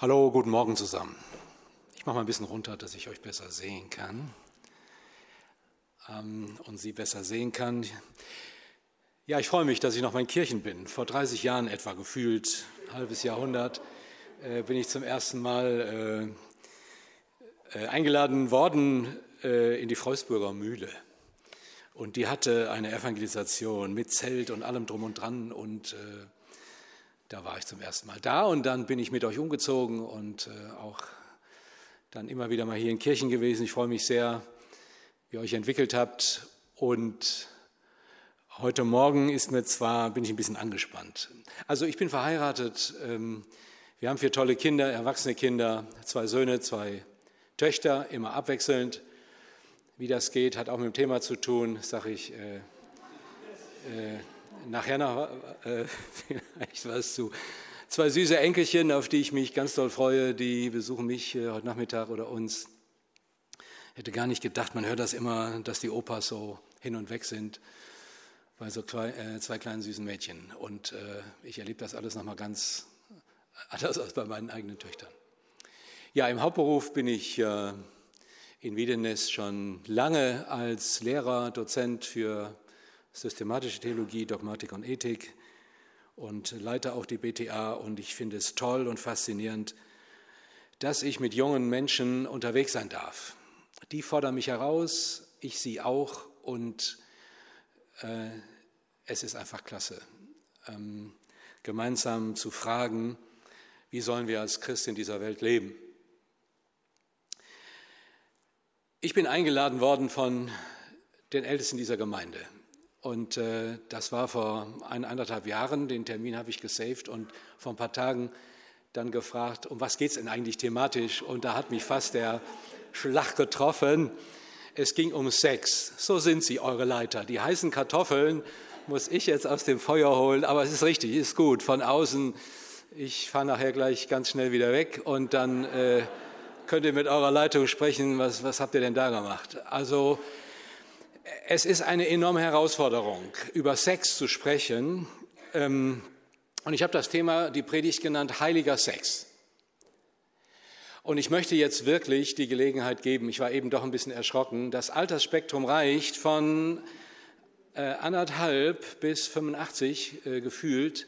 Hallo, guten Morgen zusammen. Ich mache mal ein bisschen runter, dass ich euch besser sehen kann ähm, und Sie besser sehen kann. Ja, ich freue mich, dass ich noch mal in Kirchen bin. Vor 30 Jahren etwa gefühlt, ein halbes Jahrhundert, äh, bin ich zum ersten Mal äh, äh, eingeladen worden äh, in die Freusburger Mühle. Und die hatte eine Evangelisation mit Zelt und allem drum und dran und äh, da war ich zum ersten Mal da und dann bin ich mit euch umgezogen und äh, auch dann immer wieder mal hier in Kirchen gewesen. Ich freue mich sehr, wie ihr euch entwickelt habt und heute Morgen ist mir zwar, bin ich ein bisschen angespannt. Also ich bin verheiratet, ähm, wir haben vier tolle Kinder, erwachsene Kinder, zwei Söhne, zwei Töchter, immer abwechselnd. Wie das geht, hat auch mit dem Thema zu tun, sage ich. Äh, äh, nachher noch äh, vielleicht was zu. Zwei süße Enkelchen, auf die ich mich ganz doll freue, die besuchen mich äh, heute Nachmittag oder uns. Hätte gar nicht gedacht, man hört das immer, dass die Opas so hin und weg sind bei so zwei, äh, zwei kleinen süßen Mädchen. Und äh, ich erlebe das alles nochmal ganz anders als bei meinen eigenen Töchtern. Ja, im Hauptberuf bin ich äh, in Wiedenes schon lange als Lehrer, Dozent für systematische Theologie, Dogmatik und Ethik und leite auch die BTA und ich finde es toll und faszinierend, dass ich mit jungen Menschen unterwegs sein darf. Die fordern mich heraus, ich sie auch und äh, es ist einfach klasse, ähm, gemeinsam zu fragen, wie sollen wir als Christ in dieser Welt leben. Ich bin eingeladen worden von den Ältesten dieser Gemeinde. Und äh, das war vor ein, anderthalb Jahren, den Termin habe ich gesaved und vor ein paar Tagen dann gefragt, um was geht es denn eigentlich thematisch? Und da hat mich fast der Schlag getroffen. Es ging um Sex. So sind sie, eure Leiter. Die heißen Kartoffeln muss ich jetzt aus dem Feuer holen, aber es ist richtig, ist gut. Von außen, ich fahre nachher gleich ganz schnell wieder weg und dann äh, könnt ihr mit eurer Leitung sprechen, was, was habt ihr denn da gemacht? Also es ist eine enorme Herausforderung, über Sex zu sprechen. Ähm, und ich habe das Thema, die Predigt genannt, heiliger Sex. Und ich möchte jetzt wirklich die Gelegenheit geben, ich war eben doch ein bisschen erschrocken, das Altersspektrum reicht von äh, anderthalb bis 85 äh, gefühlt.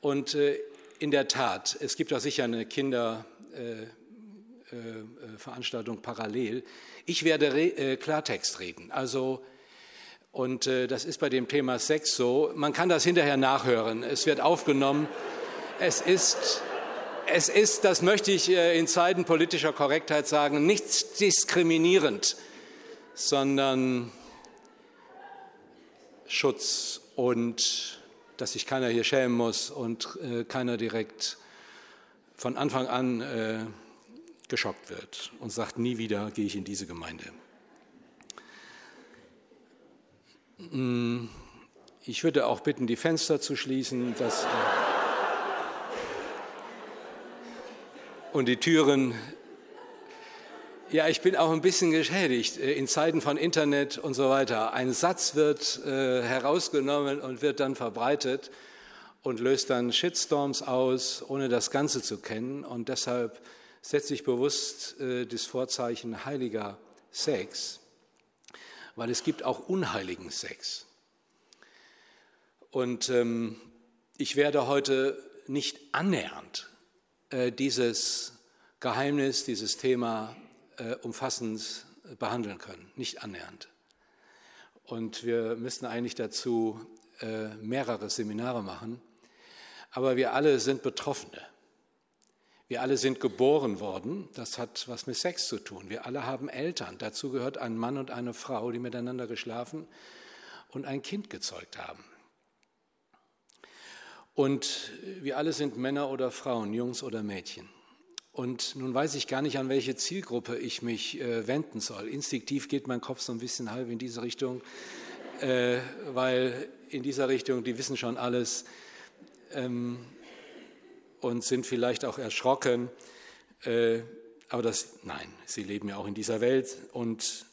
Und äh, in der Tat, es gibt auch sicher eine Kinderveranstaltung parallel. Ich werde re Klartext reden. Also und äh, das ist bei dem Thema Sex so. Man kann das hinterher nachhören. Es wird aufgenommen. Es ist, es ist, das möchte ich äh, in Zeiten politischer Korrektheit sagen, nicht diskriminierend, sondern Schutz und dass sich keiner hier schämen muss und äh, keiner direkt von Anfang an äh, geschockt wird und sagt, nie wieder gehe ich in diese Gemeinde. Mm, ich würde auch bitten, die Fenster zu schließen dass, äh, und die Türen. Ja, ich bin auch ein bisschen geschädigt äh, in Zeiten von Internet und so weiter. Ein Satz wird äh, herausgenommen und wird dann verbreitet und löst dann Shitstorms aus, ohne das Ganze zu kennen. Und deshalb setze ich bewusst äh, das Vorzeichen heiliger Sex weil es gibt auch unheiligen Sex. Und ähm, ich werde heute nicht annähernd äh, dieses Geheimnis, dieses Thema äh, umfassend behandeln können, nicht annähernd. Und wir müssten eigentlich dazu mehrere Seminare machen. Aber wir alle sind Betroffene. Wir alle sind geboren worden, das hat was mit Sex zu tun. Wir alle haben Eltern, dazu gehört ein Mann und eine Frau, die miteinander geschlafen und ein Kind gezeugt haben. Und wir alle sind Männer oder Frauen, Jungs oder Mädchen. Und nun weiß ich gar nicht, an welche Zielgruppe ich mich äh, wenden soll. Instinktiv geht mein Kopf so ein bisschen halb in diese Richtung, äh, weil in dieser Richtung, die wissen schon alles. Ähm, und sind vielleicht auch erschrocken. Äh, aber das, nein, sie leben ja auch in dieser Welt. Und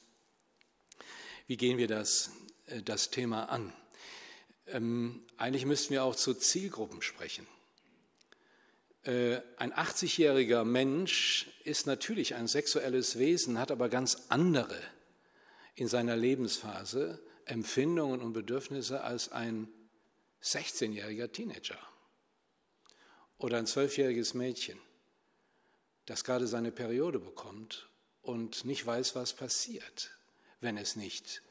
wie gehen wir das, äh, das Thema an? Ähm, eigentlich müssten wir auch zu Zielgruppen sprechen. Äh, ein 80-jähriger Mensch ist natürlich ein sexuelles Wesen, hat aber ganz andere in seiner Lebensphase Empfindungen und Bedürfnisse als ein 16-jähriger Teenager oder ein zwölfjähriges Mädchen, das gerade seine Periode bekommt und nicht weiß, was passiert, wenn es nicht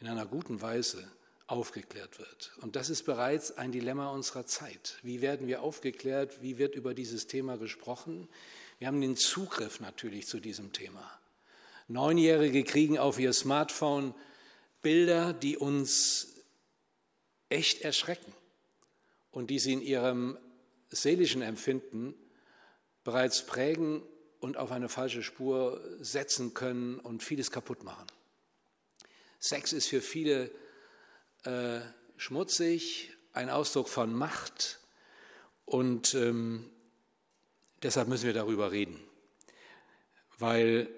in einer guten Weise aufgeklärt wird. Und das ist bereits ein Dilemma unserer Zeit. Wie werden wir aufgeklärt? Wie wird über dieses Thema gesprochen? Wir haben den Zugriff natürlich zu diesem Thema. Neunjährige kriegen auf ihr Smartphone Bilder, die uns echt erschrecken und die sie in ihrem seelischen Empfinden bereits prägen und auf eine falsche Spur setzen können und vieles kaputt machen. Sex ist für viele äh, schmutzig, ein Ausdruck von Macht und ähm, deshalb müssen wir darüber reden. Weil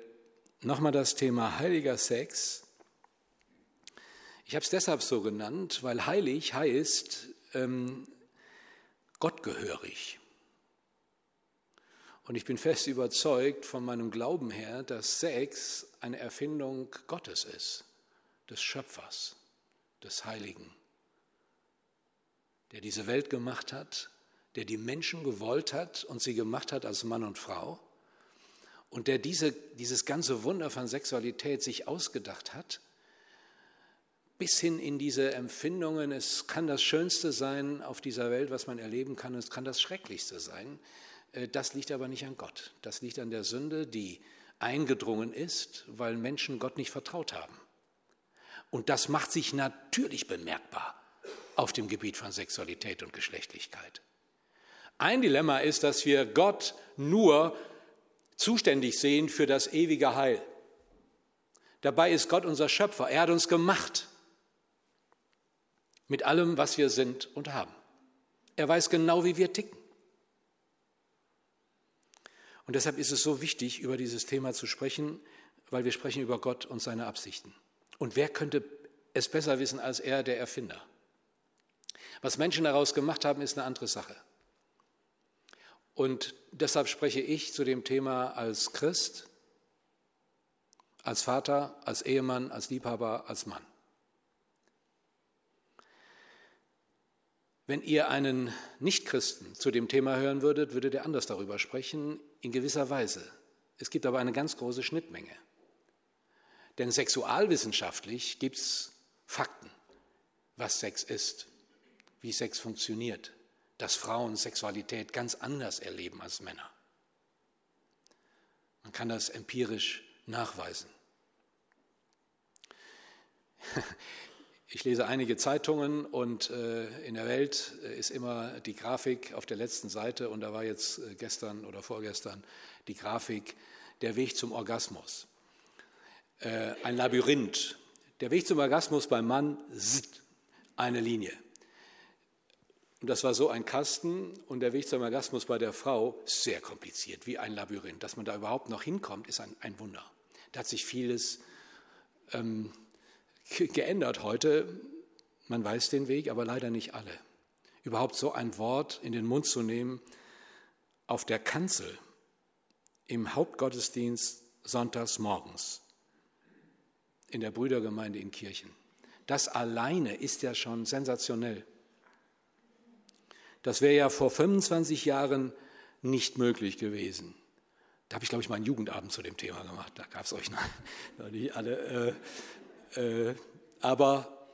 nochmal das Thema heiliger Sex, ich habe es deshalb so genannt, weil heilig heißt ähm, gottgehörig. Und ich bin fest überzeugt von meinem Glauben her, dass Sex eine Erfindung Gottes ist, des Schöpfers, des Heiligen, der diese Welt gemacht hat, der die Menschen gewollt hat und sie gemacht hat als Mann und Frau und der diese, dieses ganze Wunder von Sexualität sich ausgedacht hat, bis hin in diese Empfindungen, es kann das Schönste sein auf dieser Welt, was man erleben kann, es kann das Schrecklichste sein. Äh, das liegt aber nicht an Gott. Das liegt an der Sünde, die eingedrungen ist, weil Menschen Gott nicht vertraut haben. Und das macht sich natürlich bemerkbar auf dem Gebiet von Sexualität und Geschlechtlichkeit. Ein Dilemma ist, dass wir Gott nur zuständig sehen für das ewige Heil. Dabei ist Gott unser Schöpfer. Er hat uns gemacht mit allem, was wir sind und haben. Er weiß genau, wie wir ticken. Und deshalb ist es so wichtig, über dieses Thema zu sprechen, weil wir sprechen über Gott und seine Absichten. Und wer könnte es besser wissen als er, der Erfinder? Was Menschen daraus gemacht haben, ist eine andere Sache. Und deshalb spreche ich zu dem Thema als Christ, als Vater, als Ehemann, als Liebhaber, als Mann. Wenn ihr einen Nichtchristen zu dem Thema hören würdet, würde der anders darüber sprechen, in gewisser Weise. Es gibt aber eine ganz große Schnittmenge. Denn sexualwissenschaftlich gibt es Fakten, was Sex ist, wie Sex funktioniert, dass Frauen Sexualität ganz anders erleben als Männer. Man kann das empirisch nachweisen. Ich lese einige Zeitungen und äh, in der Welt äh, ist immer die Grafik auf der letzten Seite und da war jetzt äh, gestern oder vorgestern die Grafik Der Weg zum Orgasmus. Ein Labyrinth. Der Weg zum Orgasmus beim Mann, eine Linie. Und das war so ein Kasten und der Weg zum Orgasmus bei der Frau sehr kompliziert, wie ein Labyrinth. Dass man da überhaupt noch hinkommt, ist ein, ein Wunder. Da hat sich vieles ähm, geändert heute. Man weiß den Weg, aber leider nicht alle. Überhaupt so ein Wort in den Mund zu nehmen auf der Kanzel im Hauptgottesdienst sonntags morgens in der Brüdergemeinde in Kirchen. Das alleine ist ja schon sensationell. Das wäre ja vor 25 Jahren nicht möglich gewesen. Da habe ich, glaube ich, mal einen Jugendabend zu dem Thema gemacht. Da gab es euch noch nicht alle. Äh, aber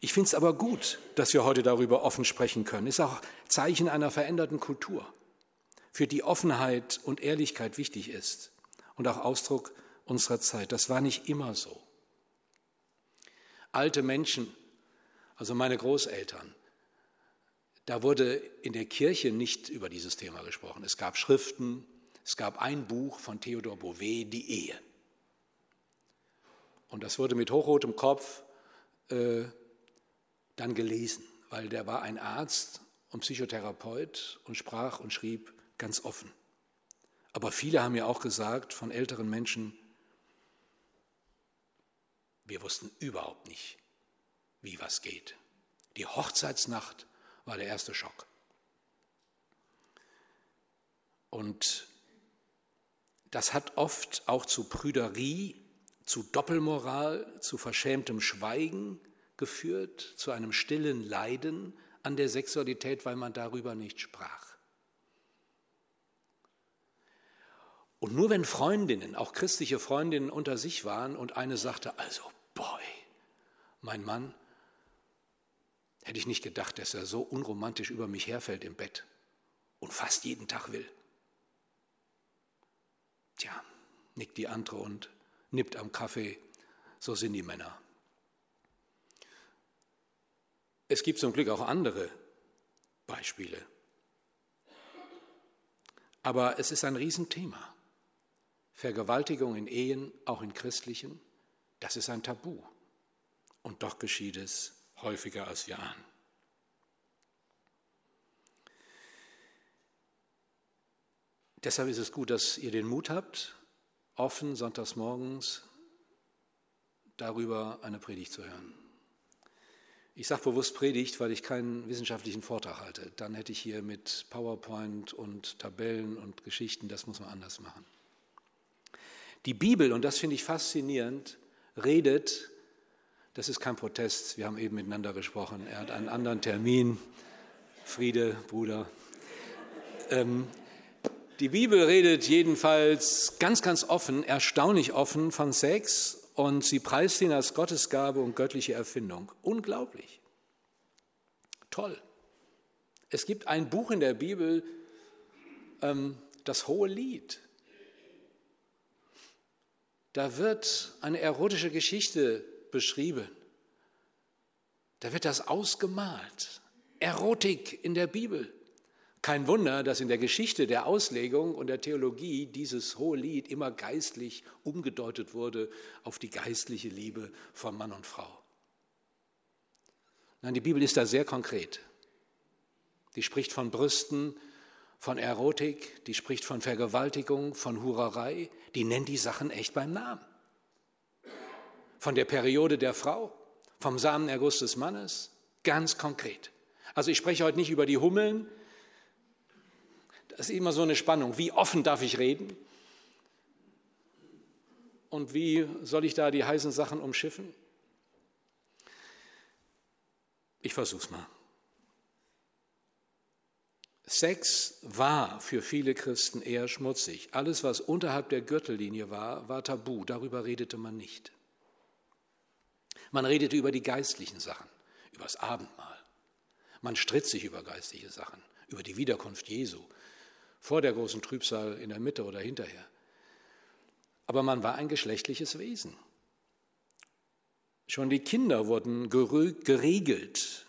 ich finde es aber gut, dass wir heute darüber offen sprechen können. Ist auch Zeichen einer veränderten Kultur, für die Offenheit und Ehrlichkeit wichtig ist und auch Ausdruck unserer Zeit. Das war nicht immer so. Alte Menschen, also meine Großeltern, da wurde in der Kirche nicht über dieses Thema gesprochen. Es gab Schriften, es gab ein Buch von Theodor Bouvet, die Ehe. Und das wurde mit hochrotem Kopf äh, dann gelesen, weil der war ein Arzt und Psychotherapeut und sprach und schrieb ganz offen. Aber viele haben ja auch gesagt von älteren Menschen, wir wussten überhaupt nicht, wie was geht. Die Hochzeitsnacht war der erste Schock. Und das hat oft auch zu Prüderie, zu Doppelmoral, zu verschämtem Schweigen geführt, zu einem stillen Leiden an der Sexualität, weil man darüber nicht sprach. Und nur wenn Freundinnen, auch christliche Freundinnen unter sich waren und eine sagte, also, boy, mein Mann, hätte ich nicht gedacht, dass er so unromantisch über mich herfällt im Bett und fast jeden Tag will. Tja, nickt die andere und nippt am Kaffee, so sind die Männer. Es gibt zum Glück auch andere Beispiele. Aber es ist ein Riesenthema. Vergewaltigung in Ehen, auch in christlichen, das ist ein Tabu. Und doch geschieht es häufiger, als wir ahnen. Deshalb ist es gut, dass ihr den Mut habt, offen sonntags morgens darüber eine Predigt zu hören. Ich sage bewusst Predigt, weil ich keinen wissenschaftlichen Vortrag halte. Dann hätte ich hier mit PowerPoint und Tabellen und Geschichten, das muss man anders machen. Die Bibel, und das finde ich faszinierend, redet, das ist kein Protest, wir haben eben miteinander gesprochen, er hat einen anderen Termin. Friede, Bruder. Ähm, die Bibel redet jedenfalls ganz, ganz offen, erstaunlich offen von Sex und sie preist ihn als Gottesgabe und göttliche Erfindung. Unglaublich. Toll. Es gibt ein Buch in der Bibel, ähm, das Hohe Lied. Da wird eine erotische Geschichte beschrieben. Da wird das ausgemalt. Erotik in der Bibel. Kein Wunder, dass in der Geschichte der Auslegung und der Theologie dieses hohe Lied immer geistlich umgedeutet wurde auf die geistliche Liebe von Mann und Frau. Nein, die Bibel ist da sehr konkret. Die spricht von Brüsten, von Erotik, die spricht von Vergewaltigung, von Hurerei, die nennt die Sachen echt beim Namen. Von der Periode der Frau, vom Samenerguss des Mannes, ganz konkret. Also ich spreche heute nicht über die Hummeln, das ist immer so eine Spannung. Wie offen darf ich reden? Und wie soll ich da die heißen Sachen umschiffen? Ich versuch's mal. Sex war für viele Christen eher schmutzig. Alles, was unterhalb der Gürtellinie war, war tabu. Darüber redete man nicht. Man redete über die geistlichen Sachen, über das Abendmahl. Man stritt sich über geistliche Sachen, über die Wiederkunft Jesu, vor der großen Trübsal in der Mitte oder hinterher. Aber man war ein geschlechtliches Wesen. Schon die Kinder wurden geregelt,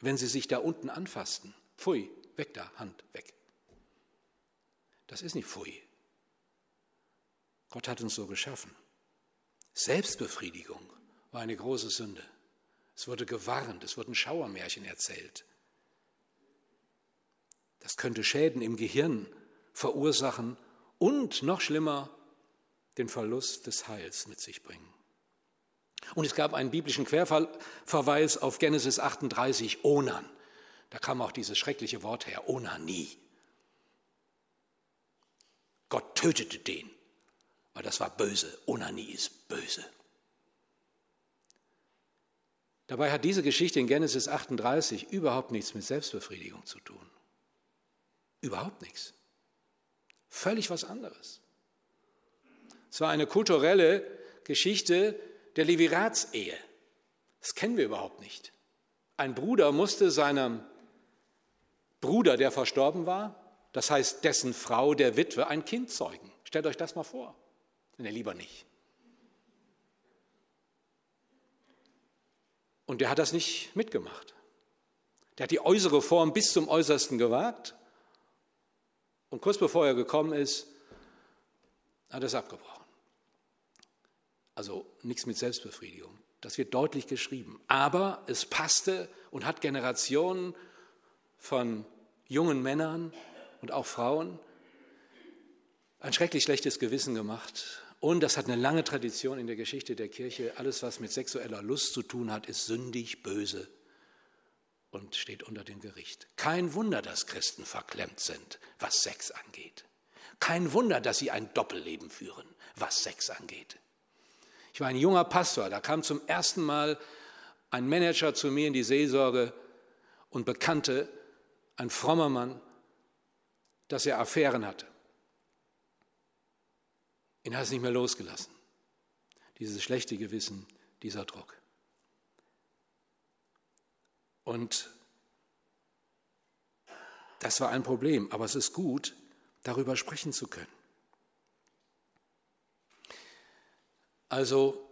wenn sie sich da unten anfassten. Pfui, Weg da, Hand weg. Das ist nicht Pfui. Gott hat uns so geschaffen. Selbstbefriedigung war eine große Sünde. Es wurde gewarnt, es wurden Schauermärchen erzählt. Das könnte Schäden im Gehirn verursachen und noch schlimmer den Verlust des Heils mit sich bringen. Und es gab einen biblischen Querverweis auf Genesis 38, Onan. Da kam auch dieses schreckliche Wort her, Onanie. Gott tötete den, weil das war böse. Onanie ist böse. Dabei hat diese Geschichte in Genesis 38 überhaupt nichts mit Selbstbefriedigung zu tun. Überhaupt nichts. Völlig was anderes. Es war eine kulturelle Geschichte der Leviratsehe. Das kennen wir überhaupt nicht. Ein Bruder musste seinem Bruder, der verstorben war, das heißt dessen Frau, der Witwe, ein Kind zeugen. Stellt euch das mal vor, er lieber nicht. Und der hat das nicht mitgemacht. Der hat die äußere Form bis zum Äußersten gewagt und kurz bevor er gekommen ist, hat er es abgebrochen. Also nichts mit Selbstbefriedigung. Das wird deutlich geschrieben. Aber es passte und hat Generationen von jungen Männern und auch Frauen ein schrecklich schlechtes Gewissen gemacht. Und das hat eine lange Tradition in der Geschichte der Kirche. Alles, was mit sexueller Lust zu tun hat, ist sündig, böse und steht unter dem Gericht. Kein Wunder, dass Christen verklemmt sind, was Sex angeht. Kein Wunder, dass sie ein Doppelleben führen, was Sex angeht. Ich war ein junger Pastor, da kam zum ersten Mal ein Manager zu mir in die Seelsorge und bekannte, ein frommer Mann, dass er Affären hatte. Ihn hat es nicht mehr losgelassen. Dieses schlechte Gewissen, dieser Druck. Und das war ein Problem, aber es ist gut, darüber sprechen zu können. Also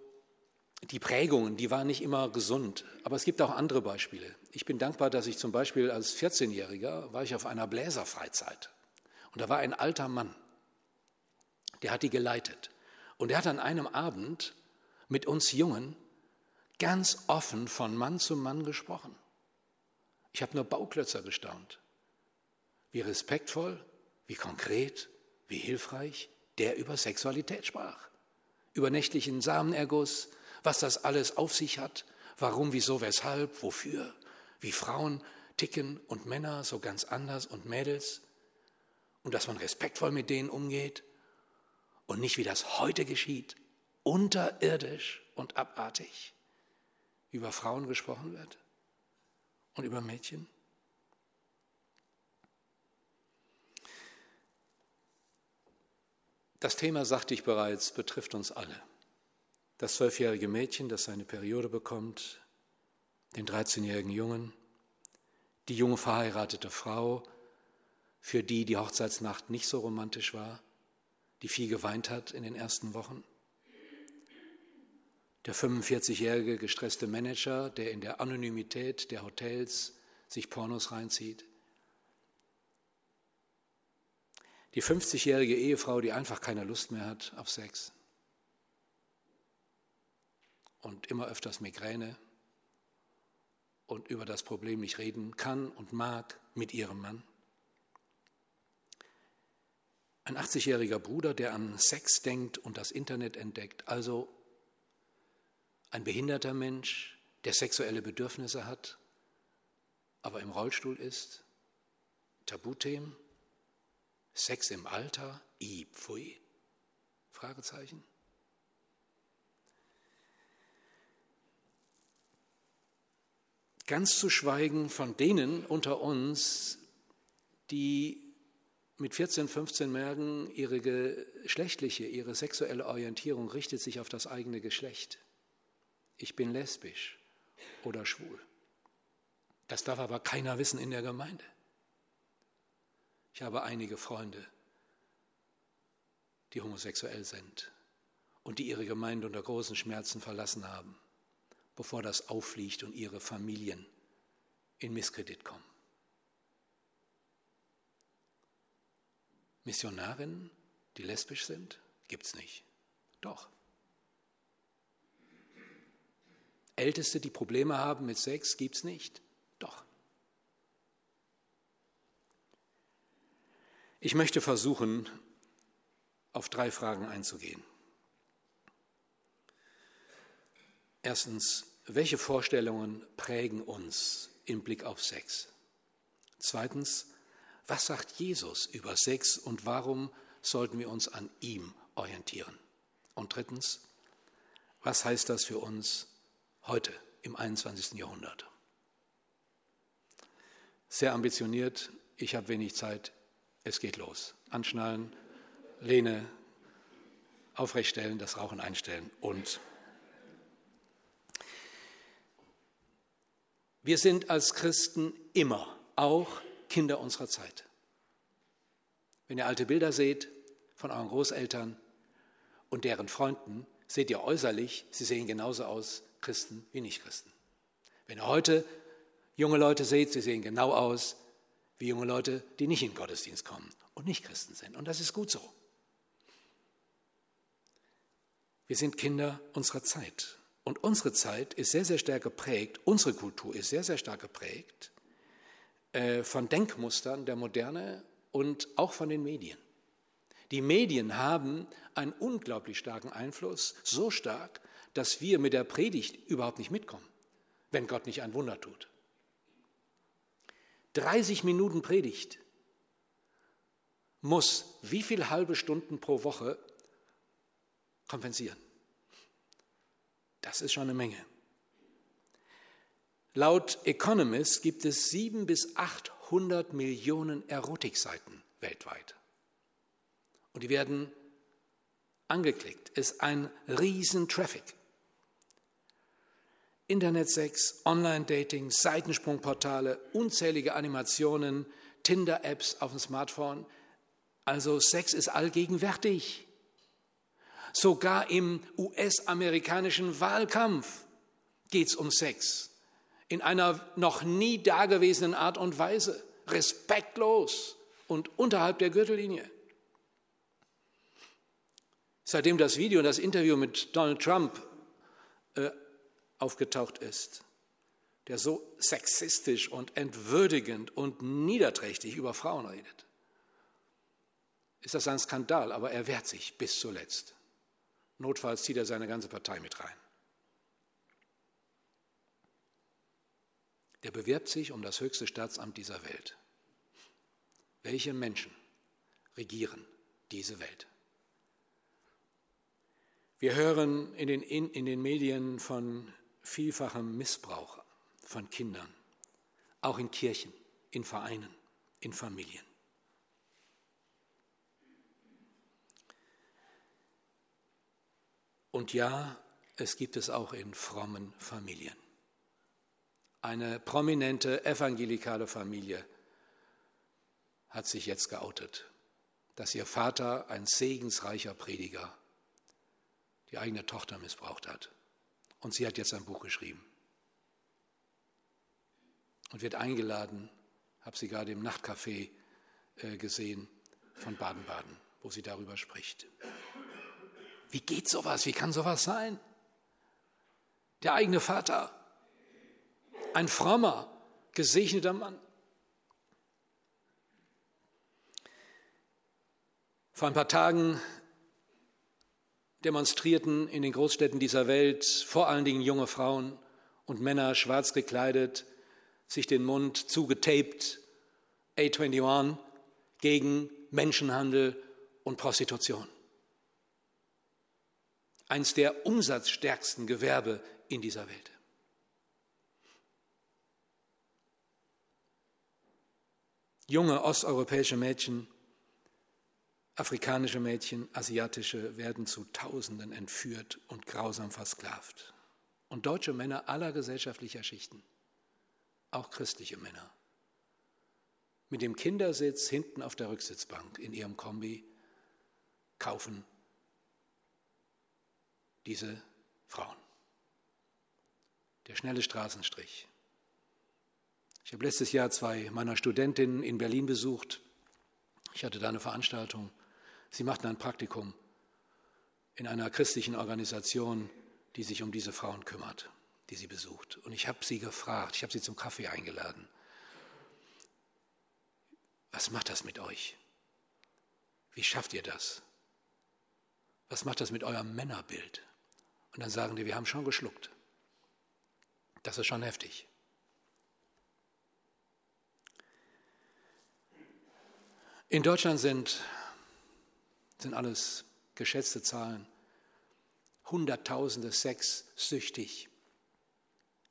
die Prägungen, die waren nicht immer gesund, aber es gibt auch andere Beispiele. Ich bin dankbar, dass ich zum Beispiel als 14-Jähriger war ich auf einer Bläserfreizeit und da war ein alter Mann, der hat die geleitet und er hat an einem Abend mit uns Jungen ganz offen von Mann zu Mann gesprochen. Ich habe nur Bauklötzer gestaunt. Wie respektvoll, wie konkret, wie hilfreich der über Sexualität sprach. Über nächtlichen Samenerguss, was das alles auf sich hat, warum, wieso, weshalb, wofür, wie Frauen ticken und Männer so ganz anders und Mädels und dass man respektvoll mit denen umgeht und nicht wie das heute geschieht, unterirdisch und abartig über Frauen gesprochen wird und über Mädchen? Das Thema, sagte ich bereits, betrifft uns alle. Das zwölfjährige Mädchen, das seine Periode bekommt, den 13-jährigen Jungen, die junge verheiratete Frau, für die die Hochzeitsnacht nicht so romantisch war, die viel geweint hat in den ersten Wochen. Der 45-jährige gestresste Manager, der in der Anonymität der Hotels sich Pornos reinzieht. Die 50-jährige Ehefrau, die einfach keine Lust mehr hat auf Sex und immer öfters Migräne und über das Problem nicht reden kann und mag mit ihrem Mann. Ein 80-jähriger Bruder, der an Sex denkt und das Internet entdeckt, also ein behinderter Mensch, der sexuelle Bedürfnisse hat, aber im Rollstuhl ist, Tabuthemen, Sex im Alter, i, pfui, Fragezeichen. Ganz zu schweigen von denen unter uns, die mit 14, 15 merken, ihre geschlechtliche, ihre sexuelle Orientierung richtet sich auf das eigene Geschlecht. Ich bin lesbisch oder schwul. Das darf aber keiner wissen in der Gemeinde. Ich habe einige Freunde, die homosexuell sind und die ihre Gemeinde unter großen Schmerzen verlassen haben, bevor das auffliegt und ihre Familien in Misskredit kommen. Missionarinnen, die lesbisch sind, gibt es nicht. Doch. Älteste, die Probleme haben mit Sex, gibt es nicht. Doch. Ich möchte versuchen, auf drei Fragen einzugehen. Erstens, welche Vorstellungen prägen uns im Blick auf Sex? Zweitens, was sagt Jesus über Sex und warum sollten wir uns an ihm orientieren? Und drittens, was heißt das für uns heute im 21. Jahrhundert? Sehr ambitioniert, ich habe wenig Zeit, es geht los. Anschnallen, Lehne, aufrechtstellen, das Rauchen einstellen und wir sind als Christen immer, auch Kinder unserer Zeit. Wenn ihr alte Bilder seht von euren Großeltern und deren Freunden, seht ihr äußerlich, sie sehen genauso aus, Christen wie Nicht-Christen. Wenn ihr heute junge Leute seht, sie sehen genau aus wie junge Leute, die nicht in den Gottesdienst kommen und nicht Christen sind. Und das ist gut so. Wir sind Kinder unserer Zeit. Und unsere Zeit ist sehr, sehr stark geprägt, unsere Kultur ist sehr, sehr stark geprägt äh, von Denkmustern der Moderne und auch von den Medien. Die Medien haben einen unglaublich starken Einfluss, so stark, dass wir mit der Predigt überhaupt nicht mitkommen, wenn Gott nicht ein Wunder tut. 30 Minuten Predigt muss wie viele halbe Stunden pro Woche kompensieren? Das ist schon eine Menge. Laut Economist gibt es sieben bis 800 Millionen Erotikseiten weltweit. Und die werden angeklickt. Ist ein riesen Traffic. Internetsex, Online-Dating, Seitensprungportale, unzählige Animationen, Tinder-Apps auf dem Smartphone. Also Sex ist allgegenwärtig. Sogar im US-amerikanischen Wahlkampf geht es um Sex. In einer noch nie dagewesenen Art und Weise. Respektlos und unterhalb der Gürtellinie. Seitdem das Video und das Interview mit Donald Trump äh, aufgetaucht ist, der so sexistisch und entwürdigend und niederträchtig über Frauen redet, ist das ein Skandal, aber er wehrt sich bis zuletzt. Notfalls zieht er seine ganze Partei mit rein. Der bewirbt sich um das höchste Staatsamt dieser Welt. Welche Menschen regieren diese Welt? Wir hören in den, in, in den Medien von vielfachem Missbrauch von Kindern, auch in Kirchen, in Vereinen, in Familien. Und ja, es gibt es auch in frommen Familien. Eine prominente evangelikale Familie hat sich jetzt geoutet, dass ihr Vater, ein segensreicher Prediger, die eigene Tochter missbraucht hat. Und sie hat jetzt ein Buch geschrieben und wird eingeladen, habe sie gerade im Nachtcafé äh, gesehen von Baden-Baden, wo sie darüber spricht. Wie geht sowas? Wie kann sowas sein? Der eigene Vater, ein frommer, gesegneter Mann. Vor ein paar Tagen demonstrierten in den Großstädten dieser Welt vor allen Dingen junge Frauen und Männer schwarz gekleidet, sich den Mund zugetaped, A21, gegen Menschenhandel und Prostitution eines der umsatzstärksten Gewerbe in dieser Welt. Junge osteuropäische Mädchen, afrikanische Mädchen, asiatische werden zu Tausenden entführt und grausam versklavt. Und deutsche Männer aller gesellschaftlicher Schichten, auch christliche Männer, mit dem Kindersitz hinten auf der Rücksitzbank in ihrem Kombi kaufen diese Frauen. Der schnelle Straßenstrich. Ich habe letztes Jahr zwei meiner Studentinnen in Berlin besucht. Ich hatte da eine Veranstaltung. Sie machten ein Praktikum in einer christlichen Organisation, die sich um diese Frauen kümmert, die sie besucht. Und ich habe sie gefragt, ich habe sie zum Kaffee eingeladen. Was macht das mit euch? Wie schafft ihr das? Was macht das mit eurem Männerbild? Und dann sagen die, wir haben schon geschluckt. Das ist schon heftig. In Deutschland sind, sind alles geschätzte Zahlen, Hunderttausende sexsüchtig.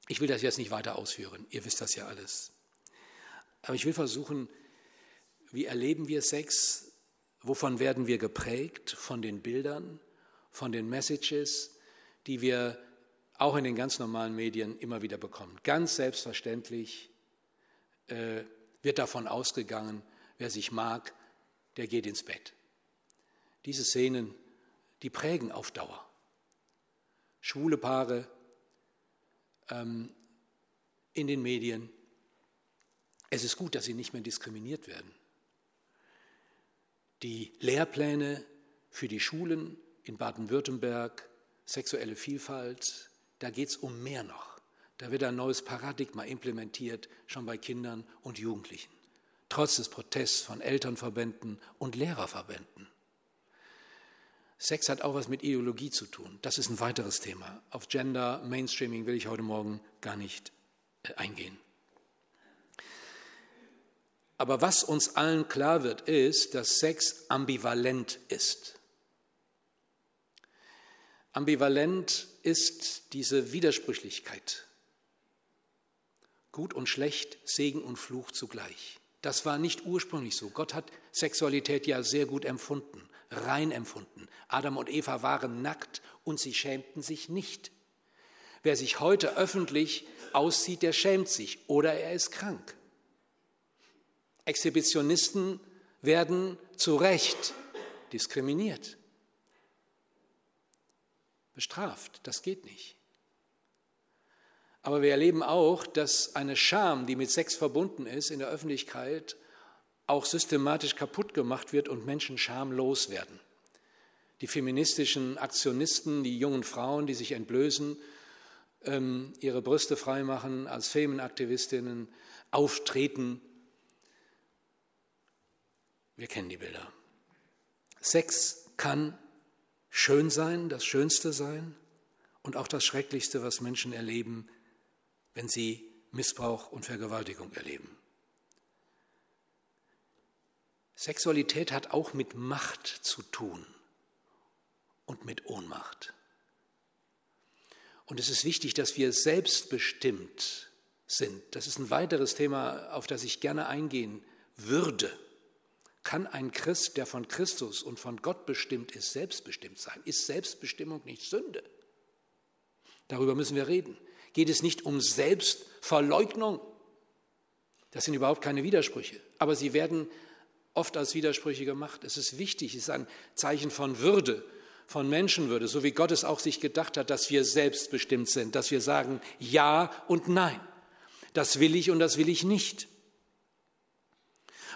Ich will das jetzt nicht weiter ausführen, ihr wisst das ja alles. Aber ich will versuchen, wie erleben wir Sex? Wovon werden wir geprägt? Von den Bildern, von den Messages, die wir auch in den ganz normalen Medien immer wieder bekommen. Ganz selbstverständlich äh, wird davon ausgegangen, wer sich mag, der geht ins Bett. Diese Szenen, die prägen auf Dauer. Schwule Paare ähm, in den Medien. Es ist gut, dass sie nicht mehr diskriminiert werden. Die Lehrpläne für die Schulen in Baden-Württemberg, sexuelle Vielfalt, da geht es um mehr noch. Da wird ein neues Paradigma implementiert, schon bei Kindern und Jugendlichen, trotz des Protests von Elternverbänden und Lehrerverbänden. Sex hat auch was mit Ideologie zu tun. Das ist ein weiteres Thema. Auf Gender, Mainstreaming will ich heute Morgen gar nicht äh, eingehen. Aber was uns allen klar wird, ist, dass Sex ambivalent ist. Ambivalent ist diese Widersprüchlichkeit. Gut und schlecht, Segen und Fluch zugleich. Das war nicht ursprünglich so. Gott hat Sexualität ja sehr gut empfunden, rein empfunden. Adam und Eva waren nackt und sie schämten sich nicht. Wer sich heute öffentlich auszieht, der schämt sich oder er ist krank. Exhibitionisten werden zu Recht diskriminiert, bestraft. Das geht nicht. Aber wir erleben auch, dass eine Scham, die mit Sex verbunden ist, in der Öffentlichkeit auch systematisch kaputt gemacht wird und Menschen schamlos werden. Die feministischen Aktionisten, die jungen Frauen, die sich entblößen, ähm, ihre Brüste freimachen, als Femenaktivistinnen auftreten. Wir kennen die Bilder. Sex kann schön sein, das Schönste sein und auch das Schrecklichste, was Menschen erleben, wenn sie Missbrauch und Vergewaltigung erleben. Sexualität hat auch mit Macht zu tun und mit Ohnmacht. Und es ist wichtig, dass wir selbstbestimmt sind. Das ist ein weiteres Thema, auf das ich gerne eingehen würde. Kann ein Christ, der von Christus und von Gott bestimmt ist, selbstbestimmt sein? Ist Selbstbestimmung nicht Sünde? Darüber müssen wir reden geht es nicht um Selbstverleugnung. Das sind überhaupt keine Widersprüche, aber sie werden oft als Widersprüche gemacht. Es ist wichtig, es ist ein Zeichen von Würde, von Menschenwürde, so wie Gott es auch sich gedacht hat, dass wir selbstbestimmt sind, dass wir sagen Ja und Nein. Das will ich und das will ich nicht.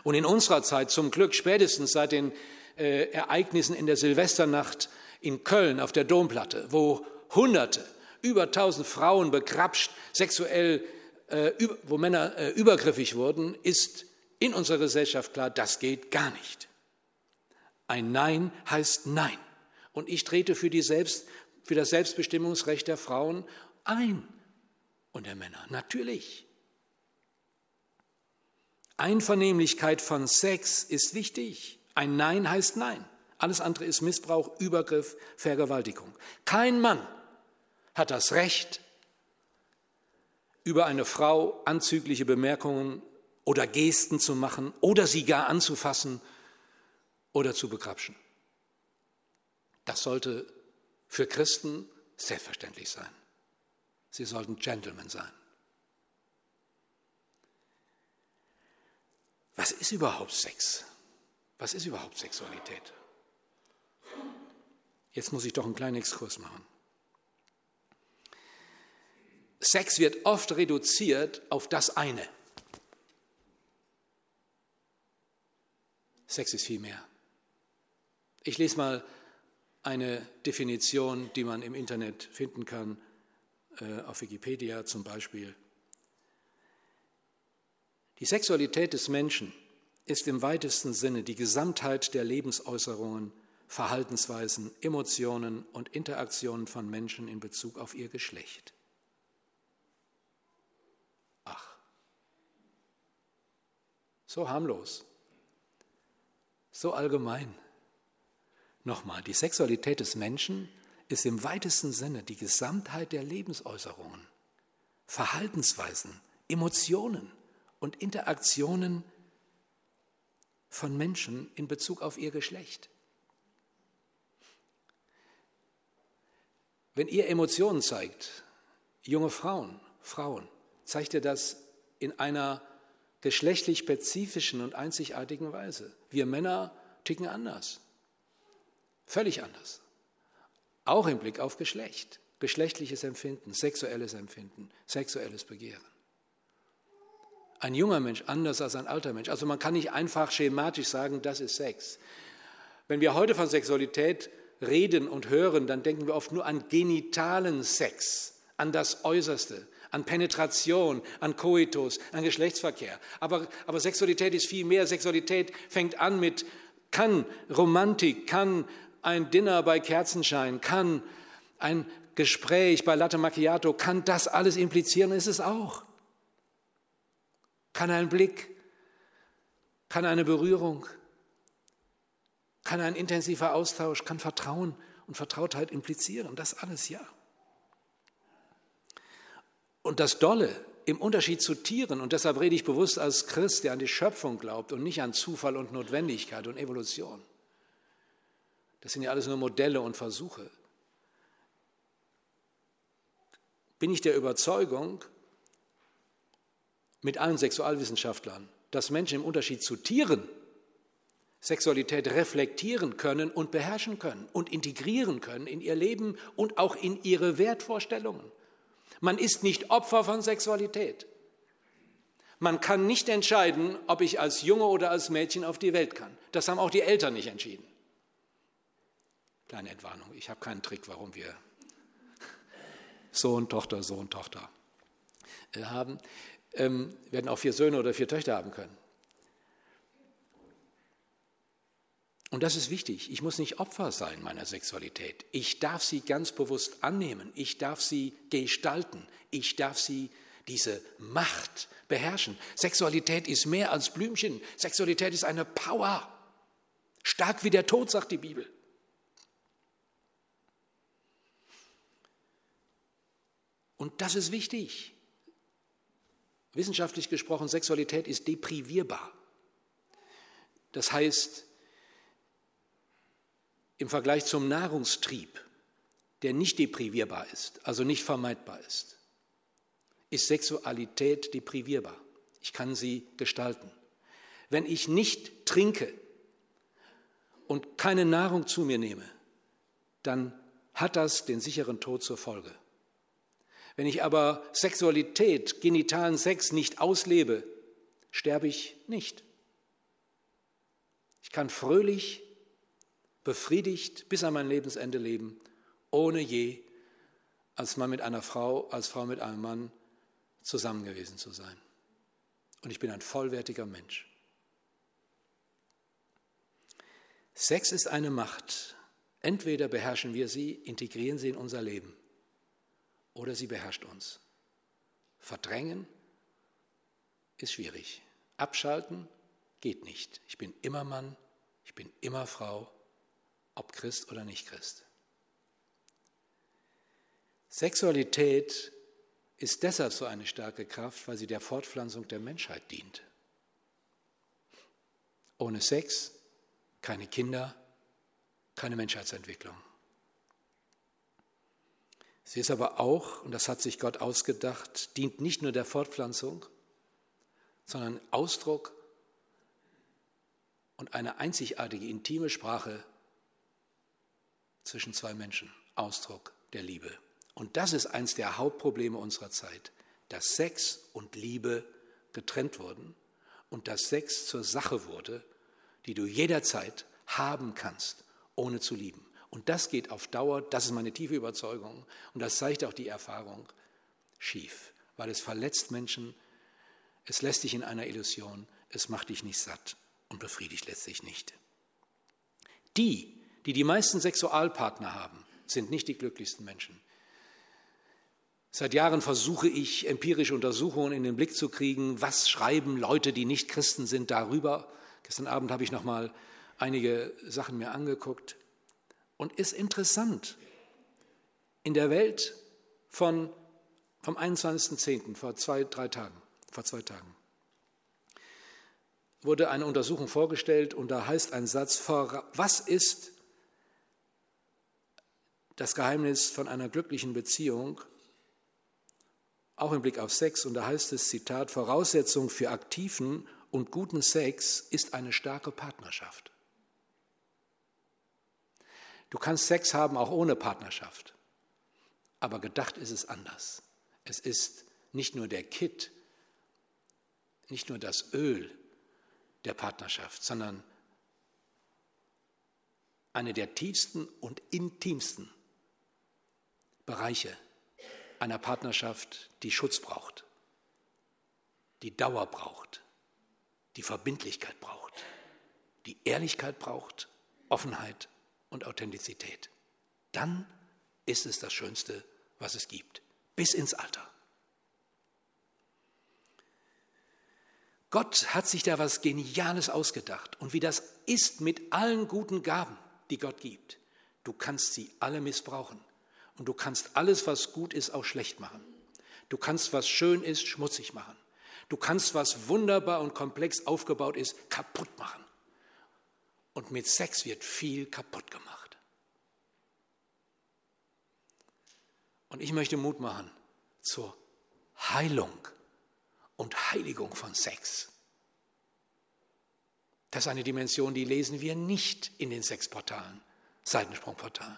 Und in unserer Zeit zum Glück, spätestens seit den äh, Ereignissen in der Silvesternacht in Köln auf der Domplatte, wo Hunderte über tausend Frauen bekrapscht, sexuell, äh, wo Männer äh, übergriffig wurden, ist in unserer Gesellschaft klar, das geht gar nicht. Ein Nein heißt Nein. Und ich trete für, die Selbst, für das Selbstbestimmungsrecht der Frauen ein und der Männer. Natürlich. Einvernehmlichkeit von Sex ist wichtig. Ein Nein heißt Nein. Alles andere ist Missbrauch, Übergriff, Vergewaltigung. Kein Mann hat das Recht, über eine Frau anzügliche Bemerkungen oder Gesten zu machen oder sie gar anzufassen oder zu begrapschen. Das sollte für Christen selbstverständlich sein. Sie sollten Gentlemen sein. Was ist überhaupt Sex? Was ist überhaupt Sexualität? Jetzt muss ich doch einen kleinen Exkurs machen. Sex wird oft reduziert auf das eine. Sex ist viel mehr. Ich lese mal eine Definition, die man im Internet finden kann, äh, auf Wikipedia zum Beispiel. Die Sexualität des Menschen ist im weitesten Sinne die Gesamtheit der Lebensäußerungen, Verhaltensweisen, Emotionen und Interaktionen von Menschen in Bezug auf ihr Geschlecht. So harmlos, so allgemein. Nochmal, die Sexualität des Menschen ist im weitesten Sinne die Gesamtheit der Lebensäußerungen, Verhaltensweisen, Emotionen und Interaktionen von Menschen in Bezug auf ihr Geschlecht. Wenn ihr Emotionen zeigt, junge Frauen, Frauen, zeigt ihr das in einer geschlechtlich spezifischen und einzigartigen Weise. Wir Männer ticken anders, völlig anders. Auch im Blick auf Geschlecht, geschlechtliches Empfinden, sexuelles Empfinden, sexuelles Begehren. Ein junger Mensch anders als ein alter Mensch. Also man kann nicht einfach schematisch sagen, das ist Sex. Wenn wir heute von Sexualität reden und hören, dann denken wir oft nur an genitalen Sex, an das Äußerste, an Penetration, an Koitus, an Geschlechtsverkehr. Aber, aber Sexualität ist viel mehr. Sexualität fängt an mit, kann Romantik, kann ein Dinner bei Kerzenschein, kann ein Gespräch bei Latte Macchiato, kann das alles implizieren, ist es auch. Kann ein Blick, Kann eine Berührung, kann ein intensiver Austausch, kann Vertrauen und Vertrautheit implizieren. Das alles ja. Und das Dolle im Unterschied zu Tieren, und deshalb rede ich bewusst als Christ, der an die Schöpfung glaubt und nicht an Zufall und Notwendigkeit und Evolution. Das sind ja alles nur Modelle und Versuche. Bin ich der Überzeugung, mit allen Sexualwissenschaftlern, dass Menschen im Unterschied zu Tieren Sexualität reflektieren können und beherrschen können und integrieren können in ihr Leben und auch in ihre Wertvorstellungen. Man ist nicht Opfer von Sexualität. Man kann nicht entscheiden, ob ich als Junge oder als Mädchen auf die Welt kann. Das haben auch die Eltern nicht entschieden. Kleine Entwarnung, ich habe keinen Trick, warum wir Sohn, Tochter, Sohn, Tochter äh, haben. Ähm, werden auch vier Söhne oder vier Töchter haben können. Und das ist wichtig. Ich muss nicht Opfer sein meiner Sexualität. Ich darf sie ganz bewusst annehmen. Ich darf sie gestalten. Ich darf sie diese Macht beherrschen. Sexualität ist mehr als Blümchen. Sexualität ist eine Power. Stark wie der Tod, sagt die Bibel. Und das ist wichtig. Wissenschaftlich gesprochen, Sexualität ist deprivierbar. Das heißt, im Vergleich zum Nahrungstrieb, der nicht deprivierbar ist, also nicht vermeidbar ist, ist Sexualität deprivierbar. Ich kann sie gestalten. Wenn ich nicht trinke und keine Nahrung zu mir nehme, dann hat das den sicheren Tod zur Folge. Wenn ich aber Sexualität, genitalen Sex nicht auslebe, sterbe ich nicht. Ich kann fröhlich befriedigt bis an mein Lebensende leben, ohne je als Mann mit einer Frau, als Frau mit einem Mann zusammen gewesen zu sein. Und ich bin ein vollwertiger Mensch. Sex ist eine Macht. Entweder beherrschen wir sie, integrieren sie in unser Leben, oder sie beherrscht uns. Verdrängen ist schwierig. Abschalten geht nicht. Ich bin immer Mann, ich bin immer Frau, ob Christ oder nicht Christ. Sexualität ist deshalb so eine starke Kraft, weil sie der Fortpflanzung der Menschheit dient. Ohne Sex keine Kinder, keine Menschheitsentwicklung. Sie ist aber auch, und das hat sich Gott ausgedacht, dient nicht nur der Fortpflanzung, sondern Ausdruck und eine einzigartige intime Sprache zwischen zwei Menschen, Ausdruck der Liebe. Und das ist eines der Hauptprobleme unserer Zeit, dass Sex und Liebe getrennt wurden und dass Sex zur Sache wurde, die du jederzeit haben kannst, ohne zu lieben. Und das geht auf Dauer, das ist meine tiefe Überzeugung und das zeigt auch die Erfahrung, schief, weil es verletzt Menschen, es lässt dich in einer Illusion, es macht dich nicht satt und befriedigt letztlich nicht. Die, die die meisten Sexualpartner haben, sind nicht die glücklichsten Menschen. Seit Jahren versuche ich, empirische Untersuchungen in den Blick zu kriegen, was schreiben Leute, die nicht Christen sind, darüber. Gestern Abend habe ich noch mal einige Sachen mir angeguckt und ist interessant. In der Welt von, vom 21.10., vor zwei, drei Tagen, vor zwei Tagen, wurde eine Untersuchung vorgestellt und da heißt ein Satz, was ist das Geheimnis von einer glücklichen Beziehung, auch im Blick auf Sex. Und da heißt es, Zitat, Voraussetzung für aktiven und guten Sex ist eine starke Partnerschaft. Du kannst Sex haben auch ohne Partnerschaft, aber gedacht ist es anders. Es ist nicht nur der Kit, nicht nur das Öl der Partnerschaft, sondern eine der tiefsten und intimsten Bereiche einer Partnerschaft, die Schutz braucht, die Dauer braucht, die Verbindlichkeit braucht, die Ehrlichkeit braucht, Offenheit und Authentizität. Dann ist es das Schönste, was es gibt, bis ins Alter. Gott hat sich da was Geniales ausgedacht. Und wie das ist mit allen guten Gaben, die Gott gibt, du kannst sie alle missbrauchen. Und du kannst alles, was gut ist, auch schlecht machen. Du kannst, was schön ist, schmutzig machen. Du kannst, was wunderbar und komplex aufgebaut ist, kaputt machen. Und mit Sex wird viel kaputt gemacht. Und ich möchte Mut machen zur Heilung und Heiligung von Sex. Das ist eine Dimension, die lesen wir nicht in den Sexportalen, Seitensprungportalen.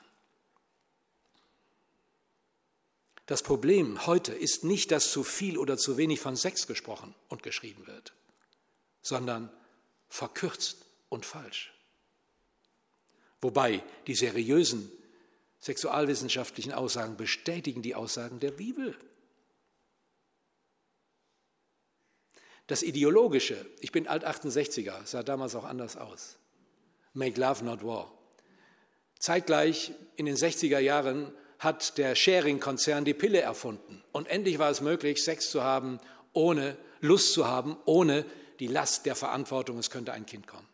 Das Problem heute ist nicht, dass zu viel oder zu wenig von Sex gesprochen und geschrieben wird, sondern verkürzt und falsch. Wobei die seriösen sexualwissenschaftlichen Aussagen bestätigen die Aussagen der Bibel. Das Ideologische, ich bin Alt-68er, sah damals auch anders aus. Make love, not war. Zeitgleich in den 60er Jahren hat der Sharing-Konzern die Pille erfunden. Und endlich war es möglich, Sex zu haben, ohne Lust zu haben, ohne die Last der Verantwortung, es könnte ein Kind kommen.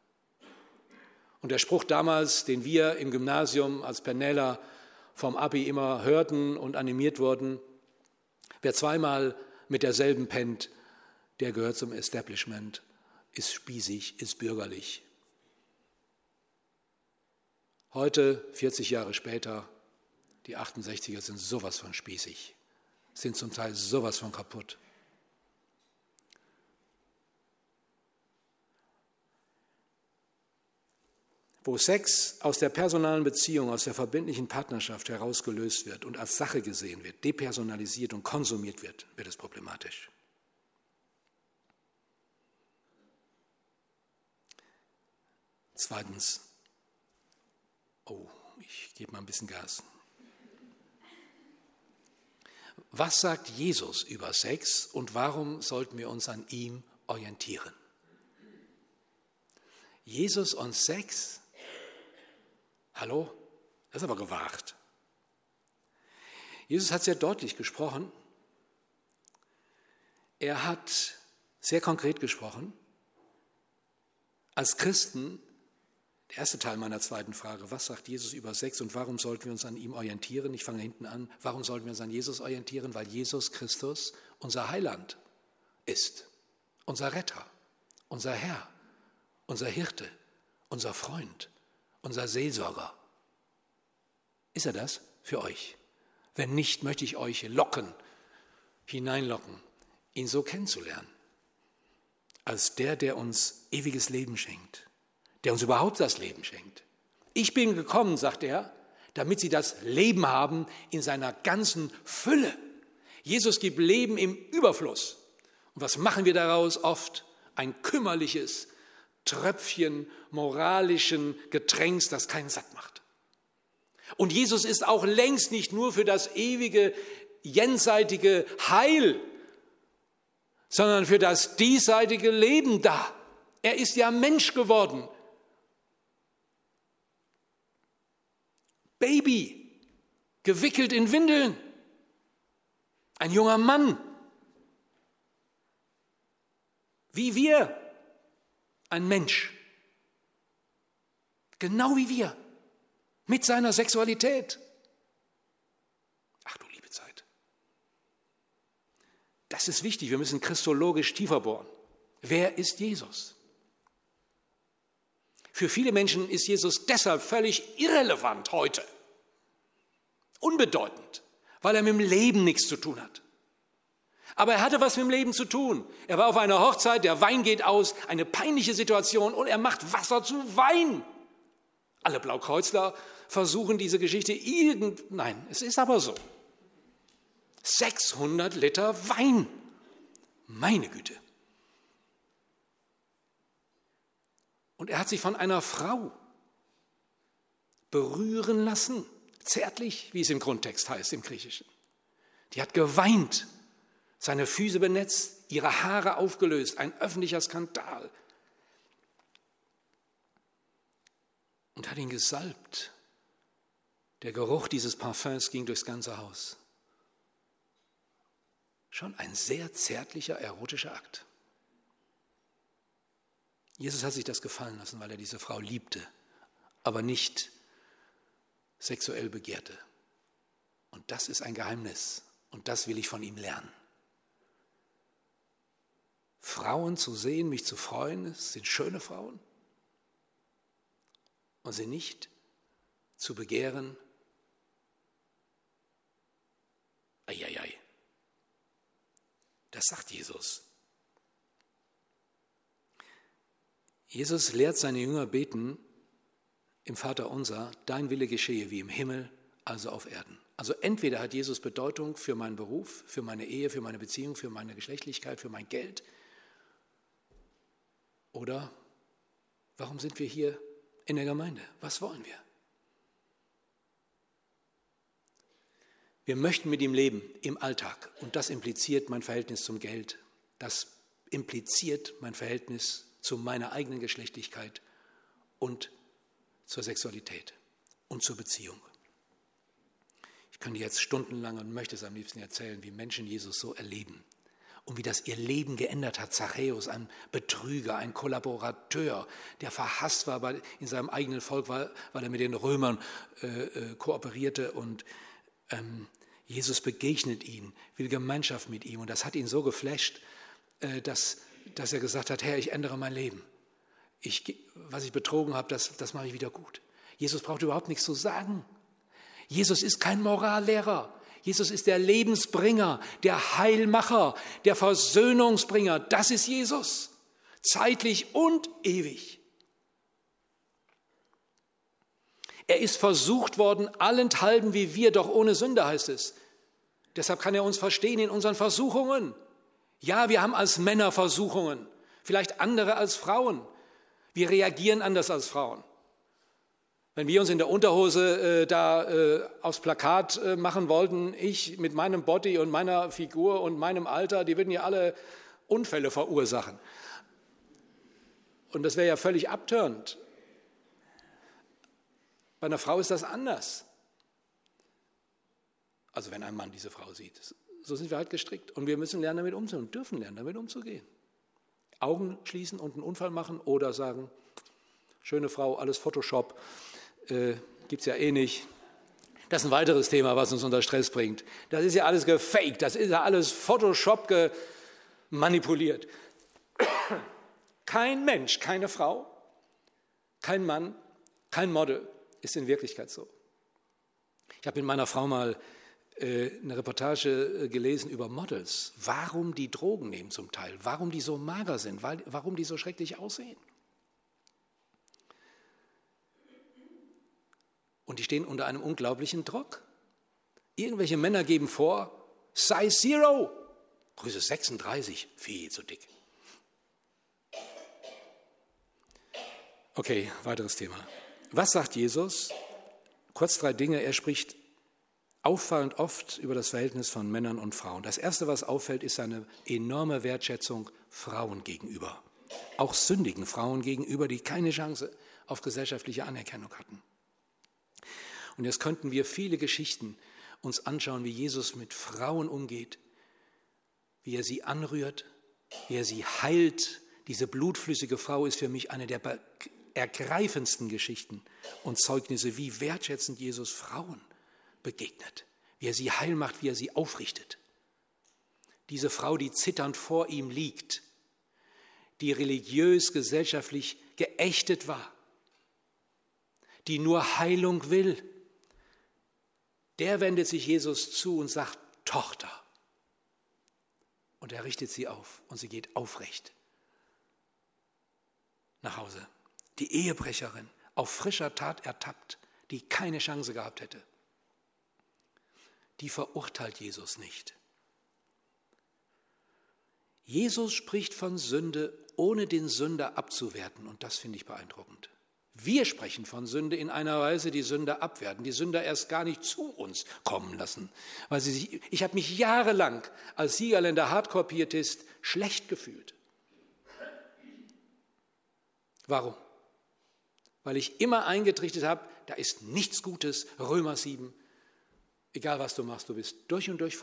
Und der Spruch damals, den wir im Gymnasium als Penneller vom Abi immer hörten und animiert wurden, wer zweimal mit derselben pennt, der gehört zum Establishment, ist spießig, ist bürgerlich. Heute, 40 Jahre später, die 68er sind sowas von spießig, sind zum Teil sowas von kaputt. Wo Sex aus der personalen Beziehung, aus der verbindlichen Partnerschaft herausgelöst wird und als Sache gesehen wird, depersonalisiert und konsumiert wird, wird es problematisch. Zweitens, oh, ich gebe mal ein bisschen Gas. Was sagt Jesus über Sex und warum sollten wir uns an ihm orientieren? Jesus und Sex? Hallo? Das ist aber gewagt. Jesus hat sehr deutlich gesprochen. Er hat sehr konkret gesprochen. Als Christen der erste Teil meiner zweiten Frage, was sagt Jesus über Sex und warum sollten wir uns an ihm orientieren? Ich fange hinten an. Warum sollten wir uns an Jesus orientieren? Weil Jesus Christus unser Heiland ist, unser Retter, unser Herr, unser Hirte, unser Freund, unser Seelsorger. Ist er das für euch? Wenn nicht, möchte ich euch locken, hineinlocken, ihn so kennenzulernen, als der, der uns ewiges Leben schenkt der uns überhaupt das Leben schenkt. Ich bin gekommen, sagt er, damit sie das Leben haben in seiner ganzen Fülle. Jesus gibt Leben im Überfluss. Und was machen wir daraus? Oft ein kümmerliches Tröpfchen moralischen Getränks, das keinen satt macht. Und Jesus ist auch längst nicht nur für das ewige, jenseitige Heil, sondern für das diesseitige Leben da. Er ist ja Mensch geworden. Baby, gewickelt in Windeln. Ein junger Mann. Wie wir. Ein Mensch. Genau wie wir. Mit seiner Sexualität. Ach du liebe Zeit. Das ist wichtig. Wir müssen christologisch tiefer bohren. Wer ist Jesus? Für viele Menschen ist Jesus deshalb völlig irrelevant heute unbedeutend, weil er mit dem Leben nichts zu tun hat. Aber er hatte was mit dem Leben zu tun. Er war auf einer Hochzeit, der Wein geht aus, eine peinliche Situation und er macht Wasser zu Wein. Alle Blaukreuzler versuchen diese Geschichte irgend... Nein, es ist aber so. 600 Liter Wein. Meine Güte. Und er hat sich von einer Frau berühren lassen. Zärtlich, wie es im Grundtext heißt im Griechischen. Die hat geweint, seine Füße benetzt, ihre Haare aufgelöst, ein öffentlicher Skandal. Und hat ihn gesalbt. Der Geruch dieses Parfums ging durchs ganze Haus. Schon ein sehr zärtlicher, erotischer Akt. Jesus hat sich das gefallen lassen, weil er diese Frau liebte, aber nicht sexuell begehrte. Und das ist ein Geheimnis und das will ich von ihm lernen. Frauen zu sehen, mich zu freuen, sind schöne Frauen und sie nicht zu begehren. Eieiei. Das sagt Jesus. Jesus lehrt seine Jünger beten im Vater unser, dein Wille geschehe wie im Himmel, also auf Erden. Also entweder hat Jesus Bedeutung für meinen Beruf, für meine Ehe, für meine Beziehung, für meine Geschlechtlichkeit, für mein Geld. Oder warum sind wir hier in der Gemeinde? Was wollen wir? Wir möchten mit ihm leben im Alltag und das impliziert mein Verhältnis zum Geld. Das impliziert mein Verhältnis zu meiner eigenen Geschlechtlichkeit und zur Sexualität und zur Beziehung. Ich könnte jetzt stundenlang und möchte es am liebsten erzählen, wie Menschen Jesus so erleben und wie das ihr Leben geändert hat. Zachäus, ein Betrüger, ein Kollaborateur, der verhasst war in seinem eigenen Volk, weil, weil er mit den Römern äh, äh, kooperierte und ähm, Jesus begegnet ihn, will Gemeinschaft mit ihm und das hat ihn so geflasht, äh, dass dass er gesagt hat, Herr, ich ändere mein Leben. Ich, was ich betrogen habe, das, das mache ich wieder gut. Jesus braucht überhaupt nichts zu sagen. Jesus ist kein Morallehrer. Jesus ist der Lebensbringer, der Heilmacher, der Versöhnungsbringer. Das ist Jesus. Zeitlich und ewig. Er ist versucht worden, allenthalben wie wir, doch ohne Sünde heißt es. Deshalb kann er uns verstehen in unseren Versuchungen. Ja, wir haben als Männer Versuchungen, vielleicht andere als Frauen. Wir reagieren anders als Frauen. Wenn wir uns in der Unterhose äh, da äh, aufs Plakat äh, machen wollten, ich mit meinem Body und meiner Figur und meinem Alter, die würden ja alle Unfälle verursachen. Und das wäre ja völlig abtörend. Bei einer Frau ist das anders. Also wenn ein Mann diese Frau sieht. So sind wir halt gestrickt. Und wir müssen lernen, damit umzugehen und dürfen lernen, damit umzugehen. Augen schließen und einen Unfall machen oder sagen, schöne Frau, alles Photoshop, äh, gibt es ja eh nicht. Das ist ein weiteres Thema, was uns unter Stress bringt. Das ist ja alles gefaked, das ist ja alles Photoshop manipuliert. Kein Mensch, keine Frau, kein Mann, kein Model ist in Wirklichkeit so. Ich habe mit meiner Frau mal eine Reportage äh, gelesen über Models, warum die Drogen nehmen zum Teil, warum die so mager sind, warum die so schrecklich aussehen. Und die stehen unter einem unglaublichen Druck. Irgendwelche Männer geben vor, Size Zero, Größe 36, viel zu dick. Okay, weiteres Thema. Was sagt Jesus? Kurz drei Dinge. Er spricht auffallend oft über das Verhältnis von Männern und Frauen. Das Erste, was auffällt, ist eine enorme Wertschätzung Frauen gegenüber. Auch sündigen Frauen gegenüber, die keine Chance auf gesellschaftliche Anerkennung hatten. Und jetzt könnten wir viele Geschichten uns anschauen, wie Jesus mit Frauen umgeht, wie er sie anrührt, wie er sie heilt. Diese blutflüssige Frau ist für mich eine der ergreifendsten Geschichten und Zeugnisse, wie wertschätzend Jesus Frauen begegnet, wie er sie heil macht, wie er sie aufrichtet. Diese Frau, die zitternd vor ihm liegt, die religiös, gesellschaftlich geächtet war, die nur Heilung will, der wendet sich Jesus zu und sagt, Tochter. Und er richtet sie auf und sie geht aufrecht nach Hause. Die Ehebrecherin, auf frischer Tat ertappt, die keine Chance gehabt hätte die verurteilt Jesus nicht. Jesus spricht von Sünde, ohne den Sünder abzuwerten, und das finde ich beeindruckend. Wir sprechen von Sünde in einer Weise, die Sünder abwerten, die Sünder erst gar nicht zu uns kommen lassen. Weil sie sich, ich habe mich jahrelang als Siegerländer Hardcore-Pietist schlecht gefühlt. Warum? Weil ich immer eingetrichtert habe, da ist nichts Gutes, Römer 7, Egal was du machst, du bist durch und durch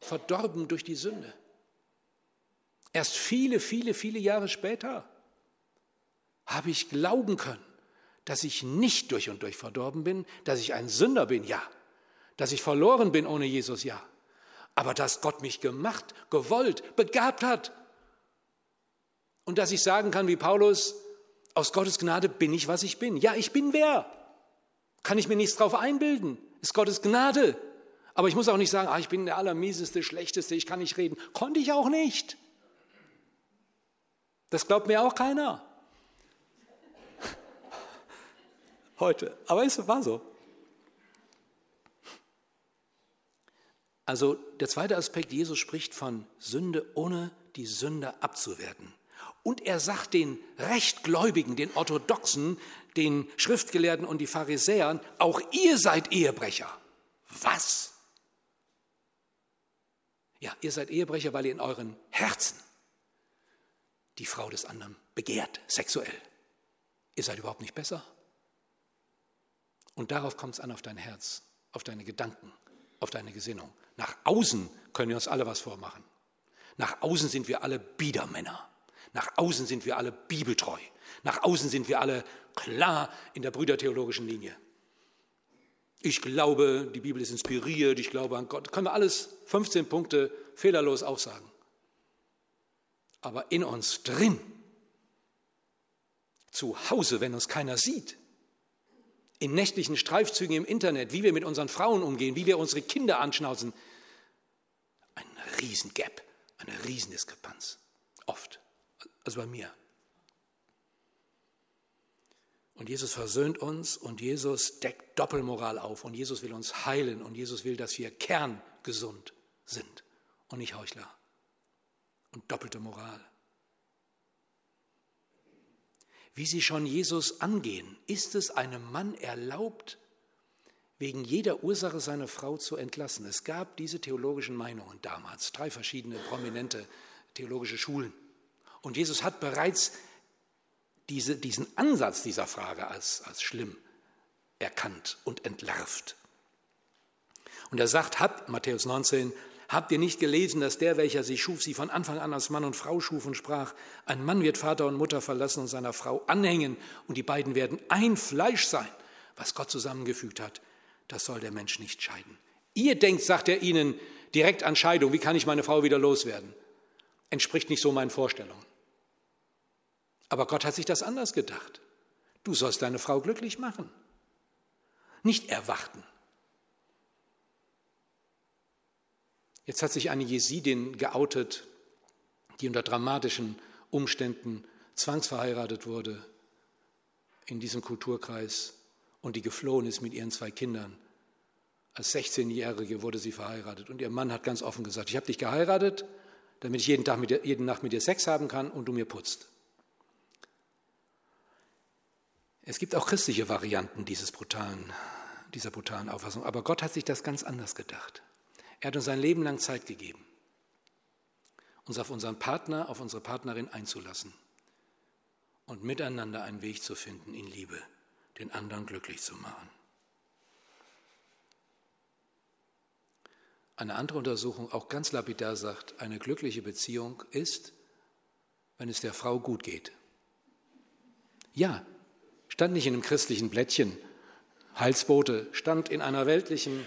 verdorben durch die Sünde. Erst viele, viele, viele Jahre später habe ich glauben können, dass ich nicht durch und durch verdorben bin, dass ich ein Sünder bin, ja. Dass ich verloren bin ohne Jesus, ja. Aber dass Gott mich gemacht, gewollt, begabt hat. Und dass ich sagen kann wie Paulus, aus Gottes Gnade bin ich, was ich bin. Ja, ich bin wer? Kann ich mir nichts drauf einbilden. Ist Gottes Gnade. Aber ich muss auch nicht sagen, ah, ich bin der Allermieseste, Schlechteste, ich kann nicht reden. Konnte ich auch nicht. Das glaubt mir auch keiner. Heute. Aber es war so. Also der zweite Aspekt, Jesus spricht von Sünde, ohne die Sünde abzuwerten. Und er sagt den Rechtgläubigen, den Orthodoxen, den Schriftgelehrten und die Pharisäern, auch ihr seid Ehebrecher. Was? Ja, ihr seid Ehebrecher, weil ihr in euren Herzen die Frau des anderen begehrt, sexuell. Ihr seid überhaupt nicht besser. Und darauf kommt es an, auf dein Herz, auf deine Gedanken, auf deine Gesinnung. Nach außen können wir uns alle was vormachen. Nach außen sind wir alle Biedermänner. Nach außen sind wir alle bibeltreu. Nach außen sind wir alle klar in der brüdertheologischen Linie. Ich glaube, die Bibel ist inspiriert, ich glaube an Gott. Können wir alles 15 Punkte fehlerlos aufsagen. Aber in uns drin, zu Hause, wenn uns keiner sieht, in nächtlichen Streifzügen im Internet, wie wir mit unseren Frauen umgehen, wie wir unsere Kinder anschnauzen, ein Riesengap, eine Riesendiskrepanz. Oft also bei mir. Und Jesus versöhnt uns und Jesus deckt Doppelmoral auf und Jesus will uns heilen und Jesus will, dass wir kerngesund sind und nicht Heuchler und doppelte Moral. Wie sie schon Jesus angehen, ist es einem Mann erlaubt, wegen jeder Ursache seine Frau zu entlassen. Es gab diese theologischen Meinungen damals, drei verschiedene prominente theologische Schulen. Und Jesus hat bereits diese, diesen Ansatz dieser Frage als, als schlimm erkannt und entlarvt. Und er sagt, habt, Matthäus 19, habt ihr nicht gelesen, dass der, welcher sie schuf, sie von Anfang an als Mann und Frau schuf und sprach, ein Mann wird Vater und Mutter verlassen und seiner Frau anhängen und die beiden werden ein Fleisch sein. Was Gott zusammengefügt hat, das soll der Mensch nicht scheiden. Ihr denkt, sagt er ihnen, direkt an Scheidung, wie kann ich meine Frau wieder loswerden? Entspricht nicht so meinen Vorstellungen. Aber Gott hat sich das anders gedacht. Du sollst deine Frau glücklich machen, nicht erwarten. Jetzt hat sich eine Jesidin geoutet, die unter dramatischen Umständen zwangsverheiratet wurde in diesem Kulturkreis und die geflohen ist mit ihren zwei Kindern. Als 16-Jährige wurde sie verheiratet und ihr Mann hat ganz offen gesagt, ich habe dich geheiratet, damit ich jeden, Tag mit dir, jeden Nacht mit dir Sex haben kann und du mir putzt. Es gibt auch christliche Varianten dieses brutalen, dieser brutalen Auffassung, aber Gott hat sich das ganz anders gedacht. Er hat uns sein Leben lang Zeit gegeben, uns auf unseren Partner, auf unsere Partnerin einzulassen und miteinander einen Weg zu finden in Liebe, den anderen glücklich zu machen. Eine andere Untersuchung auch ganz lapidar sagt, eine glückliche Beziehung ist, wenn es der Frau gut geht. Ja, stand nicht in einem christlichen Blättchen. Heilsbote stand in einer weltlichen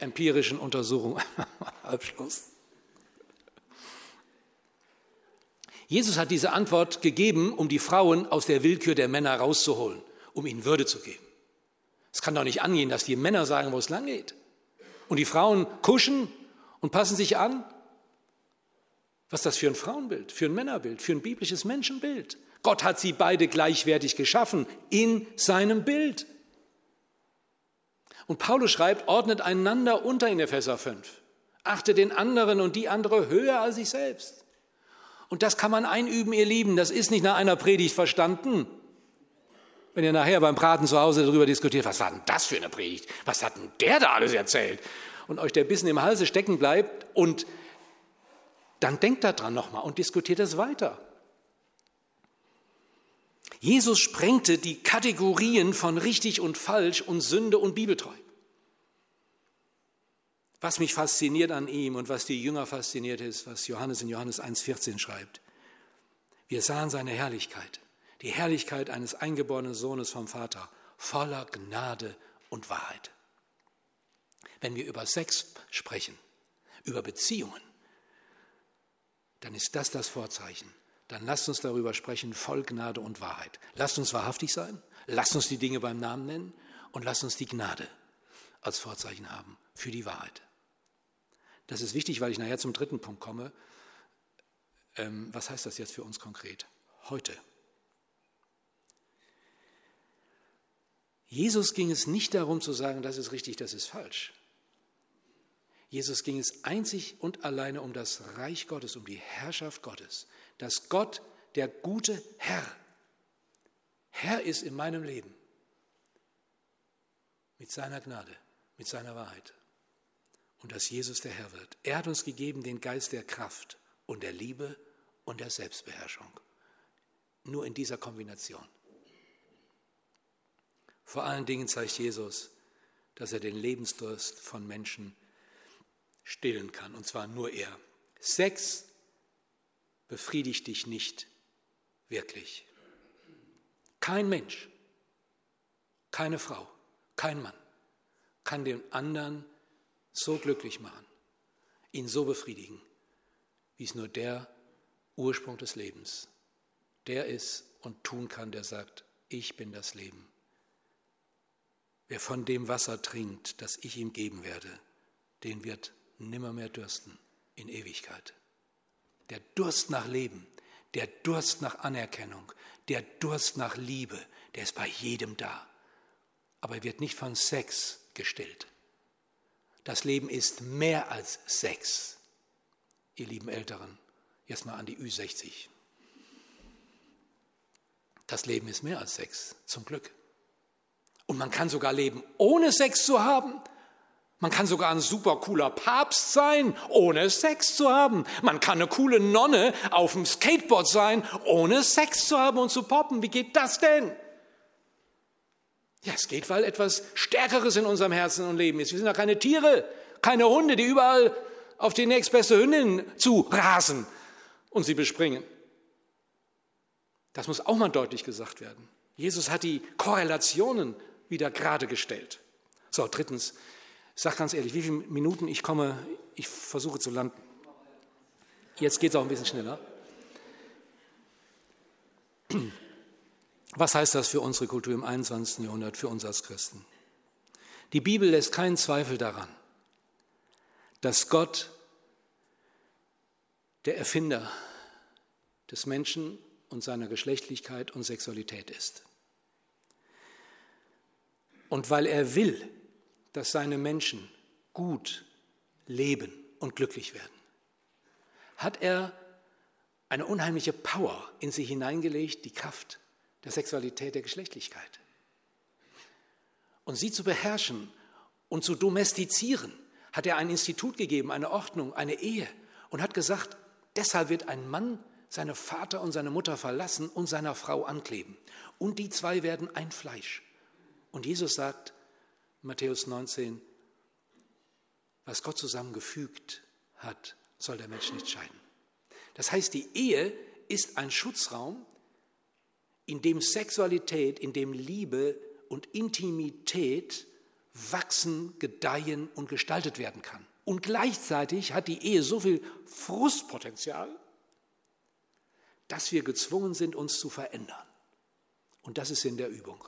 empirischen Untersuchung. Abschluss. Jesus hat diese Antwort gegeben, um die Frauen aus der Willkür der Männer rauszuholen, um ihnen Würde zu geben. Es kann doch nicht angehen, dass die Männer sagen, wo es lang geht. Und die Frauen kuschen und passen sich an. Was ist das für ein Frauenbild, für ein Männerbild, für ein biblisches Menschenbild? Gott hat sie beide gleichwertig geschaffen in seinem Bild. Und Paulus schreibt, ordnet einander unter in Epheser 5. Achte den anderen und die andere höher als sich selbst. Und das kann man einüben, ihr Lieben. Das ist nicht nach einer Predigt verstanden. Wenn ihr nachher beim Braten zu Hause darüber diskutiert, was war denn das für eine Predigt? Was hat denn der da alles erzählt? Und euch der Bissen im Halse stecken bleibt und dann denkt daran nochmal und diskutiert es weiter. Jesus sprengte die Kategorien von richtig und falsch und Sünde und Bibeltreu. Was mich fasziniert an ihm und was die Jünger fasziniert ist, was Johannes in Johannes 1.14 schreibt. Wir sahen seine Herrlichkeit, Die Herrlichkeit eines eingeborenen Sohnes vom Vater, voller Gnade und Wahrheit. Wenn wir über Sex sprechen, über Beziehungen, dann ist das das Vorzeichen. Dann lasst uns darüber sprechen, voll Gnade und Wahrheit. Lasst uns wahrhaftig sein, lasst uns die Dinge beim Namen nennen und lasst uns die Gnade als Vorzeichen haben für die Wahrheit. Das ist wichtig, weil ich nachher zum dritten Punkt komme. Ähm, was heißt das jetzt für uns konkret? Heute. Jesus ging es nicht darum zu sagen, das ist richtig, das ist falsch. Jesus ging es einzig und alleine um das Reich Gottes, um die Herrschaft Gottes, dass Gott, der gute Herr, Herr ist in meinem Leben mit seiner Gnade, mit seiner Wahrheit und dass Jesus der Herr wird. Er hat uns gegeben den Geist der Kraft und der Liebe und der Selbstbeherrschung. Nur in dieser Kombination. Vor allen Dingen zeigt Jesus, dass er den Lebensdurst von Menschen stillen kann, und zwar nur er. Sex befriedigt dich nicht wirklich. Kein Mensch, keine Frau, kein Mann kann den anderen so glücklich machen, ihn so befriedigen, wie es nur der Ursprung des Lebens, der ist und tun kann, der sagt, ich bin das Leben. Wer von dem Wasser trinkt, das ich ihm geben werde, den wird nimmermehr dürsten in Ewigkeit. Der Durst nach Leben, der Durst nach Anerkennung, der Durst nach Liebe, der ist bei jedem da. Aber er wird nicht von Sex gestillt. Das Leben ist mehr als Sex. Ihr lieben Älteren, jetzt mal an die Ü60. Das Leben ist mehr als Sex, zum Glück. Und man kann sogar leben, ohne Sex zu haben. Man kann sogar ein super cooler Papst sein, ohne Sex zu haben. Man kann eine coole Nonne auf dem Skateboard sein, ohne Sex zu haben und zu poppen. Wie geht das denn? Ja, es geht, weil etwas Stärkeres in unserem Herzen und Leben ist. Wir sind ja keine Tiere, keine Hunde, die überall auf die nächstbeste Hündin zu rasen und sie bespringen. Das muss auch mal deutlich gesagt werden. Jesus hat die Korrelationen wieder gerade gestellt. So, drittens, ich sage ganz ehrlich, wie viele Minuten ich komme, ich versuche zu landen. Jetzt geht es auch ein bisschen schneller. Was heißt das für unsere Kultur im 21. Jahrhundert, für uns als Christen? Die Bibel lässt keinen Zweifel daran, dass Gott der Erfinder des Menschen und seiner Geschlechtlichkeit und Sexualität ist. Und weil er will, dass seine Menschen gut leben und glücklich werden, hat er eine unheimliche Power in sie hineingelegt, die Kraft der Sexualität, der Geschlechtlichkeit. Und sie zu beherrschen und zu domestizieren, hat er ein Institut gegeben, eine Ordnung, eine Ehe und hat gesagt, deshalb wird ein Mann seine Vater und seine Mutter verlassen und seiner Frau ankleben. Und die zwei werden ein Fleisch. Und Jesus sagt, Matthäus 19, was Gott zusammengefügt hat, soll der Mensch nicht scheiden. Das heißt, die Ehe ist ein Schutzraum, in dem Sexualität, in dem Liebe und Intimität wachsen, gedeihen und gestaltet werden kann. Und gleichzeitig hat die Ehe so viel Frustpotenzial, dass wir gezwungen sind, uns zu verändern. Und das ist in der Übung.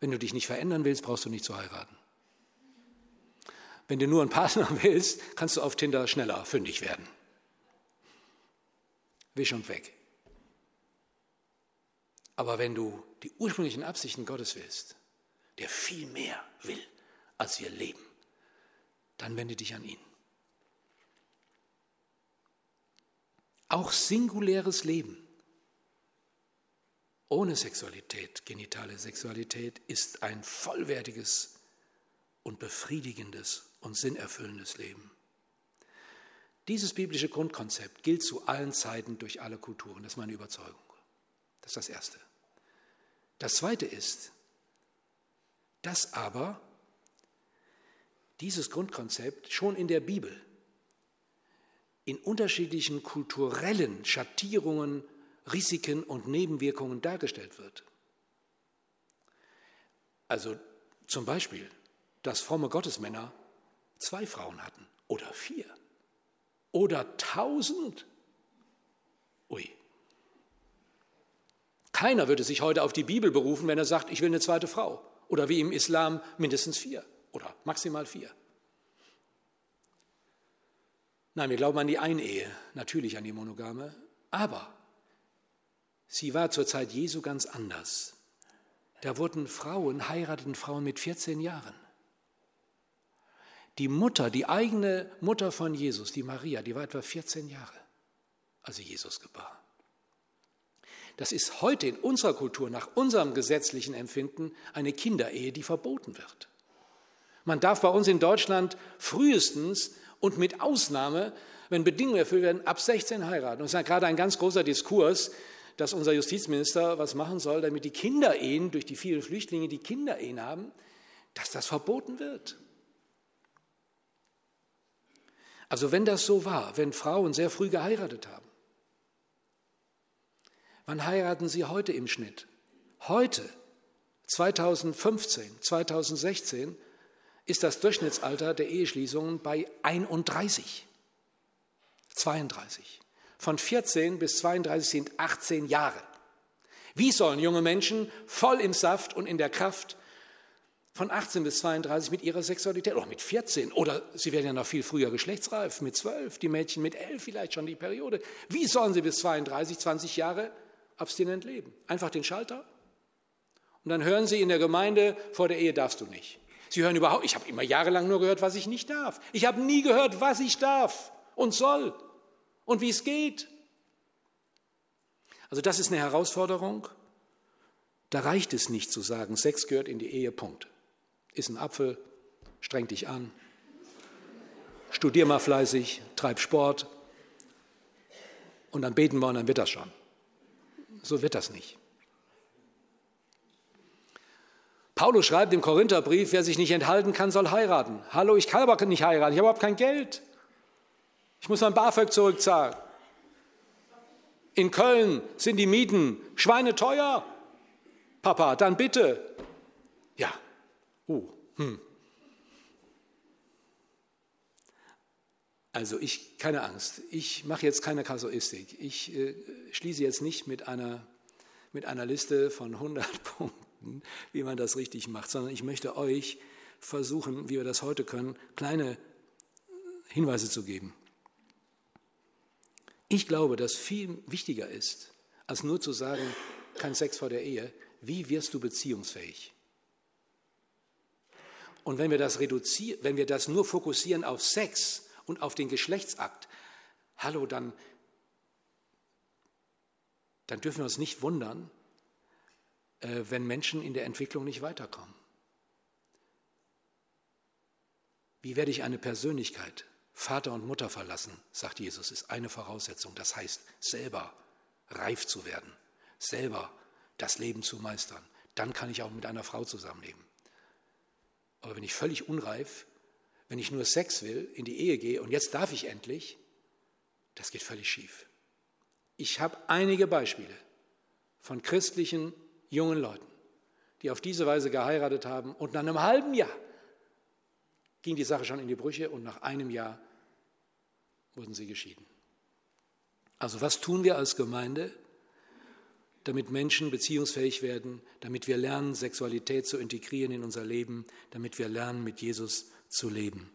Wenn du dich nicht verändern willst, brauchst du nicht zu heiraten. Wenn du nur einen Partner willst, kannst du auf Tinder schneller fündig werden. Wisch und weg. Aber wenn du die ursprünglichen Absichten Gottes willst, der viel mehr will, als wir leben, dann wende dich an ihn. Auch singuläres Leben ohne Sexualität, genitale Sexualität, ist ein vollwertiges und befriedigendes und sinnerfüllendes Leben. Dieses biblische Grundkonzept gilt zu allen Zeiten durch alle Kulturen. Das ist meine Überzeugung. Das ist das Erste. Das Zweite ist, dass aber dieses Grundkonzept schon in der Bibel in unterschiedlichen kulturellen Schattierungen Risiken und Nebenwirkungen dargestellt wird. Also zum Beispiel, dass fromme Gottesmänner zwei Frauen hatten oder vier oder tausend. Ui. Keiner würde sich heute auf die Bibel berufen, wenn er sagt, ich will eine zweite Frau. Oder wie im Islam mindestens vier oder maximal vier. Nein, wir glauben an die Einehe, natürlich an die Monogame, aber sie war zur Zeit Jesu ganz anders. Da wurden Frauen, heirateten Frauen mit 14 Jahren. Die Mutter, die eigene Mutter von Jesus, die Maria, die war etwa 14 Jahre, als sie Jesus gebar. Das ist heute in unserer Kultur, nach unserem gesetzlichen Empfinden, eine Kinderehe, die verboten wird. Man darf bei uns in Deutschland frühestens und mit Ausnahme, wenn Bedingungen erfüllt werden, ab 16 heiraten. Und es ist ja gerade ein ganz großer Diskurs, dass unser Justizminister was machen soll, damit die Kinderehen, durch die vielen Flüchtlinge, die Kinderehen haben, dass das verboten wird. Also wenn das so war, wenn Frauen sehr früh geheiratet haben, wann heiraten sie heute im Schnitt? Heute, 2015, 2016, ist das Durchschnittsalter der Eheschließungen bei 31, 32. Von 14 bis 32 sind 18 Jahre. Wie sollen junge Menschen voll im Saft und in der Kraft von 18 bis 32 mit ihrer Sexualität, oder mit 14, oder sie werden ja noch viel früher geschlechtsreif, mit 12, die Mädchen mit 11 vielleicht schon die Periode. Wie sollen sie bis 32, 20 Jahre abstinent leben? Einfach den Schalter? Und dann hören sie in der Gemeinde, vor der Ehe darfst du nicht. Sie hören überhaupt, ich habe immer jahrelang nur gehört, was ich nicht darf. Ich habe nie gehört, was ich darf und soll und wie es geht. Also das ist eine Herausforderung. Da reicht es nicht zu sagen, Sex gehört in die Ehe, Punkt. Iss einen Apfel, streng dich an, studier mal fleißig, treib Sport und dann beten wir und dann wird das schon. So wird das nicht. Paulus schreibt im Korintherbrief, wer sich nicht enthalten kann, soll heiraten. Hallo, ich kann aber nicht heiraten, ich habe überhaupt kein Geld. Ich muss mein BAföG zurückzahlen. In Köln sind die Mieten schweineteuer. Papa, dann bitte. Ja. Uh, hm. Also ich, keine Angst, ich mache jetzt keine Kasuistik. Ich äh, schließe jetzt nicht mit einer, mit einer Liste von 100 Punkten wie man das richtig macht, sondern ich möchte euch versuchen, wie wir das heute können, kleine Hinweise zu geben. Ich glaube, dass viel wichtiger ist, als nur zu sagen, kein Sex vor der Ehe, wie wirst du beziehungsfähig? Und wenn wir das reduzieren, wenn wir das nur fokussieren auf Sex und auf den Geschlechtsakt, hallo, dann, dann dürfen wir uns nicht wundern, äh, wenn Menschen in der Entwicklung nicht weiterkommen? Wie werde ich eine Persönlichkeit, Vater und Mutter verlassen, sagt Jesus, ist eine Voraussetzung. Das heißt, selber reif zu werden, selber das Leben zu meistern. Dann kann ich auch mit einer Frau zusammenleben. Aber wenn ich völlig unreif, wenn ich nur Sex will, in die Ehe gehe und jetzt darf ich endlich, das geht völlig schief. Ich habe einige Beispiele von christlichen jungen Leuten, die auf diese Weise geheiratet haben. Und nach einem halben Jahr ging die Sache schon in die Brüche und nach einem Jahr wurden sie geschieden. Also was tun wir als Gemeinde, damit Menschen beziehungsfähig werden, damit wir lernen, Sexualität zu integrieren in unser Leben, damit wir lernen, mit Jesus zu leben?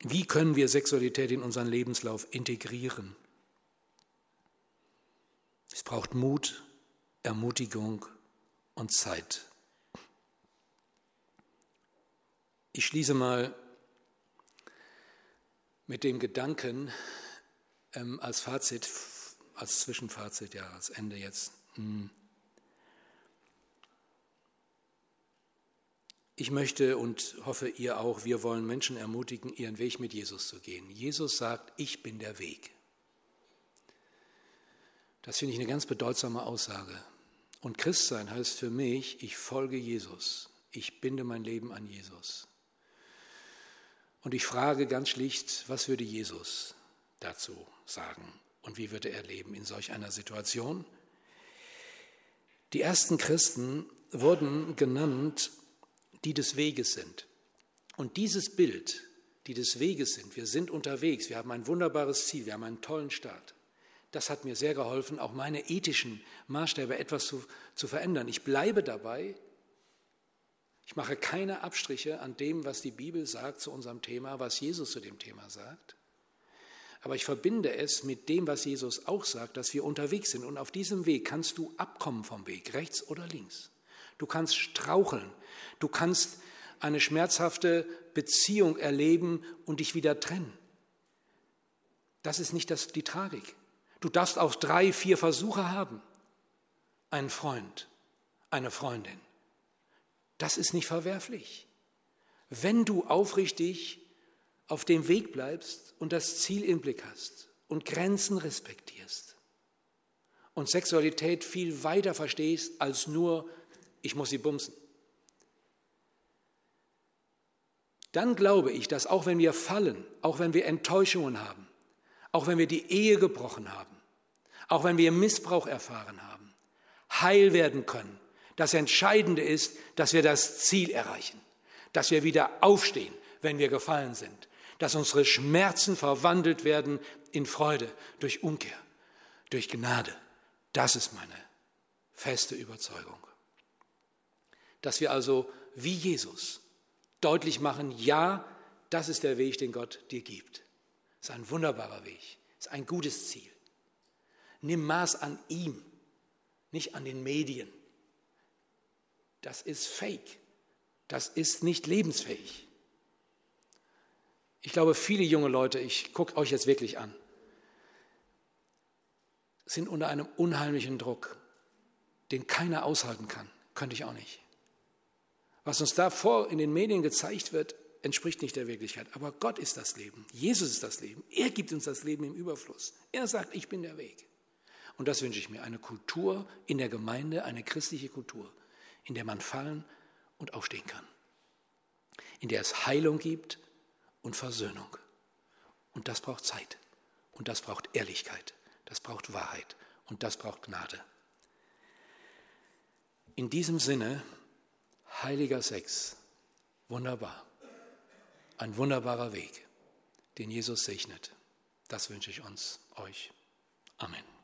Wie können wir Sexualität in unseren Lebenslauf integrieren? Es braucht Mut, Ermutigung und Zeit. Ich schließe mal mit dem Gedanken ähm, als Fazit, als Zwischenfazit, ja, als Ende jetzt. Hm. Ich möchte und hoffe ihr auch, wir wollen Menschen ermutigen, ihren Weg mit Jesus zu gehen. Jesus sagt, ich bin der Weg. Das finde ich eine ganz bedeutsame Aussage. Und Christsein heißt für mich, ich folge Jesus. Ich binde mein Leben an Jesus. Und ich frage ganz schlicht, was würde Jesus dazu sagen? Und wie würde er leben in solch einer Situation? Die ersten Christen wurden genannt, die des Weges sind. Und dieses Bild, die des Weges sind, wir sind unterwegs, wir haben ein wunderbares Ziel, wir haben einen tollen Start. Das hat mir sehr geholfen, auch meine ethischen Maßstäbe etwas zu, zu verändern. Ich bleibe dabei. Ich mache keine Abstriche an dem, was die Bibel sagt zu unserem Thema, was Jesus zu dem Thema sagt. Aber ich verbinde es mit dem, was Jesus auch sagt, dass wir unterwegs sind. Und auf diesem Weg kannst du abkommen vom Weg, rechts oder links. Du kannst straucheln. Du kannst eine schmerzhafte Beziehung erleben und dich wieder trennen. Das ist nicht das, die Tragik. Du darfst auch drei, vier Versuche haben. Einen Freund, eine Freundin. Das ist nicht verwerflich. Wenn du aufrichtig auf dem Weg bleibst und das Ziel im Blick hast und Grenzen respektierst und Sexualität viel weiter verstehst als nur, ich muss sie bumsen. Dann glaube ich, dass auch wenn wir fallen, auch wenn wir Enttäuschungen haben, auch wenn wir die Ehe gebrochen haben, auch wenn wir Missbrauch erfahren haben, heil werden können. Das Entscheidende ist, dass wir das Ziel erreichen, dass wir wieder aufstehen, wenn wir gefallen sind, dass unsere Schmerzen verwandelt werden in Freude durch Umkehr, durch Gnade. Das ist meine feste Überzeugung. Dass wir also wie Jesus deutlich machen, ja, das ist der Weg, den Gott dir gibt. Das ist ein wunderbarer Weg, ist ein gutes Ziel. Nimm Maß an ihm, nicht an den Medien. Das ist fake. Das ist nicht lebensfähig. Ich glaube, viele junge Leute, ich gucke euch jetzt wirklich an, sind unter einem unheimlichen Druck, den keiner aushalten kann. Könnte ich auch nicht. Was uns da vor in den Medien gezeigt wird, entspricht nicht der Wirklichkeit. Aber Gott ist das Leben. Jesus ist das Leben. Er gibt uns das Leben im Überfluss. Er sagt, ich bin der Weg. Und das wünsche ich mir, eine Kultur in der Gemeinde, eine christliche Kultur, in der man fallen und aufstehen kann. In der es Heilung gibt und Versöhnung. Und das braucht Zeit. Und das braucht Ehrlichkeit. Das braucht Wahrheit. Und das braucht Gnade. In diesem Sinne, heiliger Sex, wunderbar. Ein wunderbarer Weg, den Jesus segnet. Das wünsche ich uns, euch. Amen.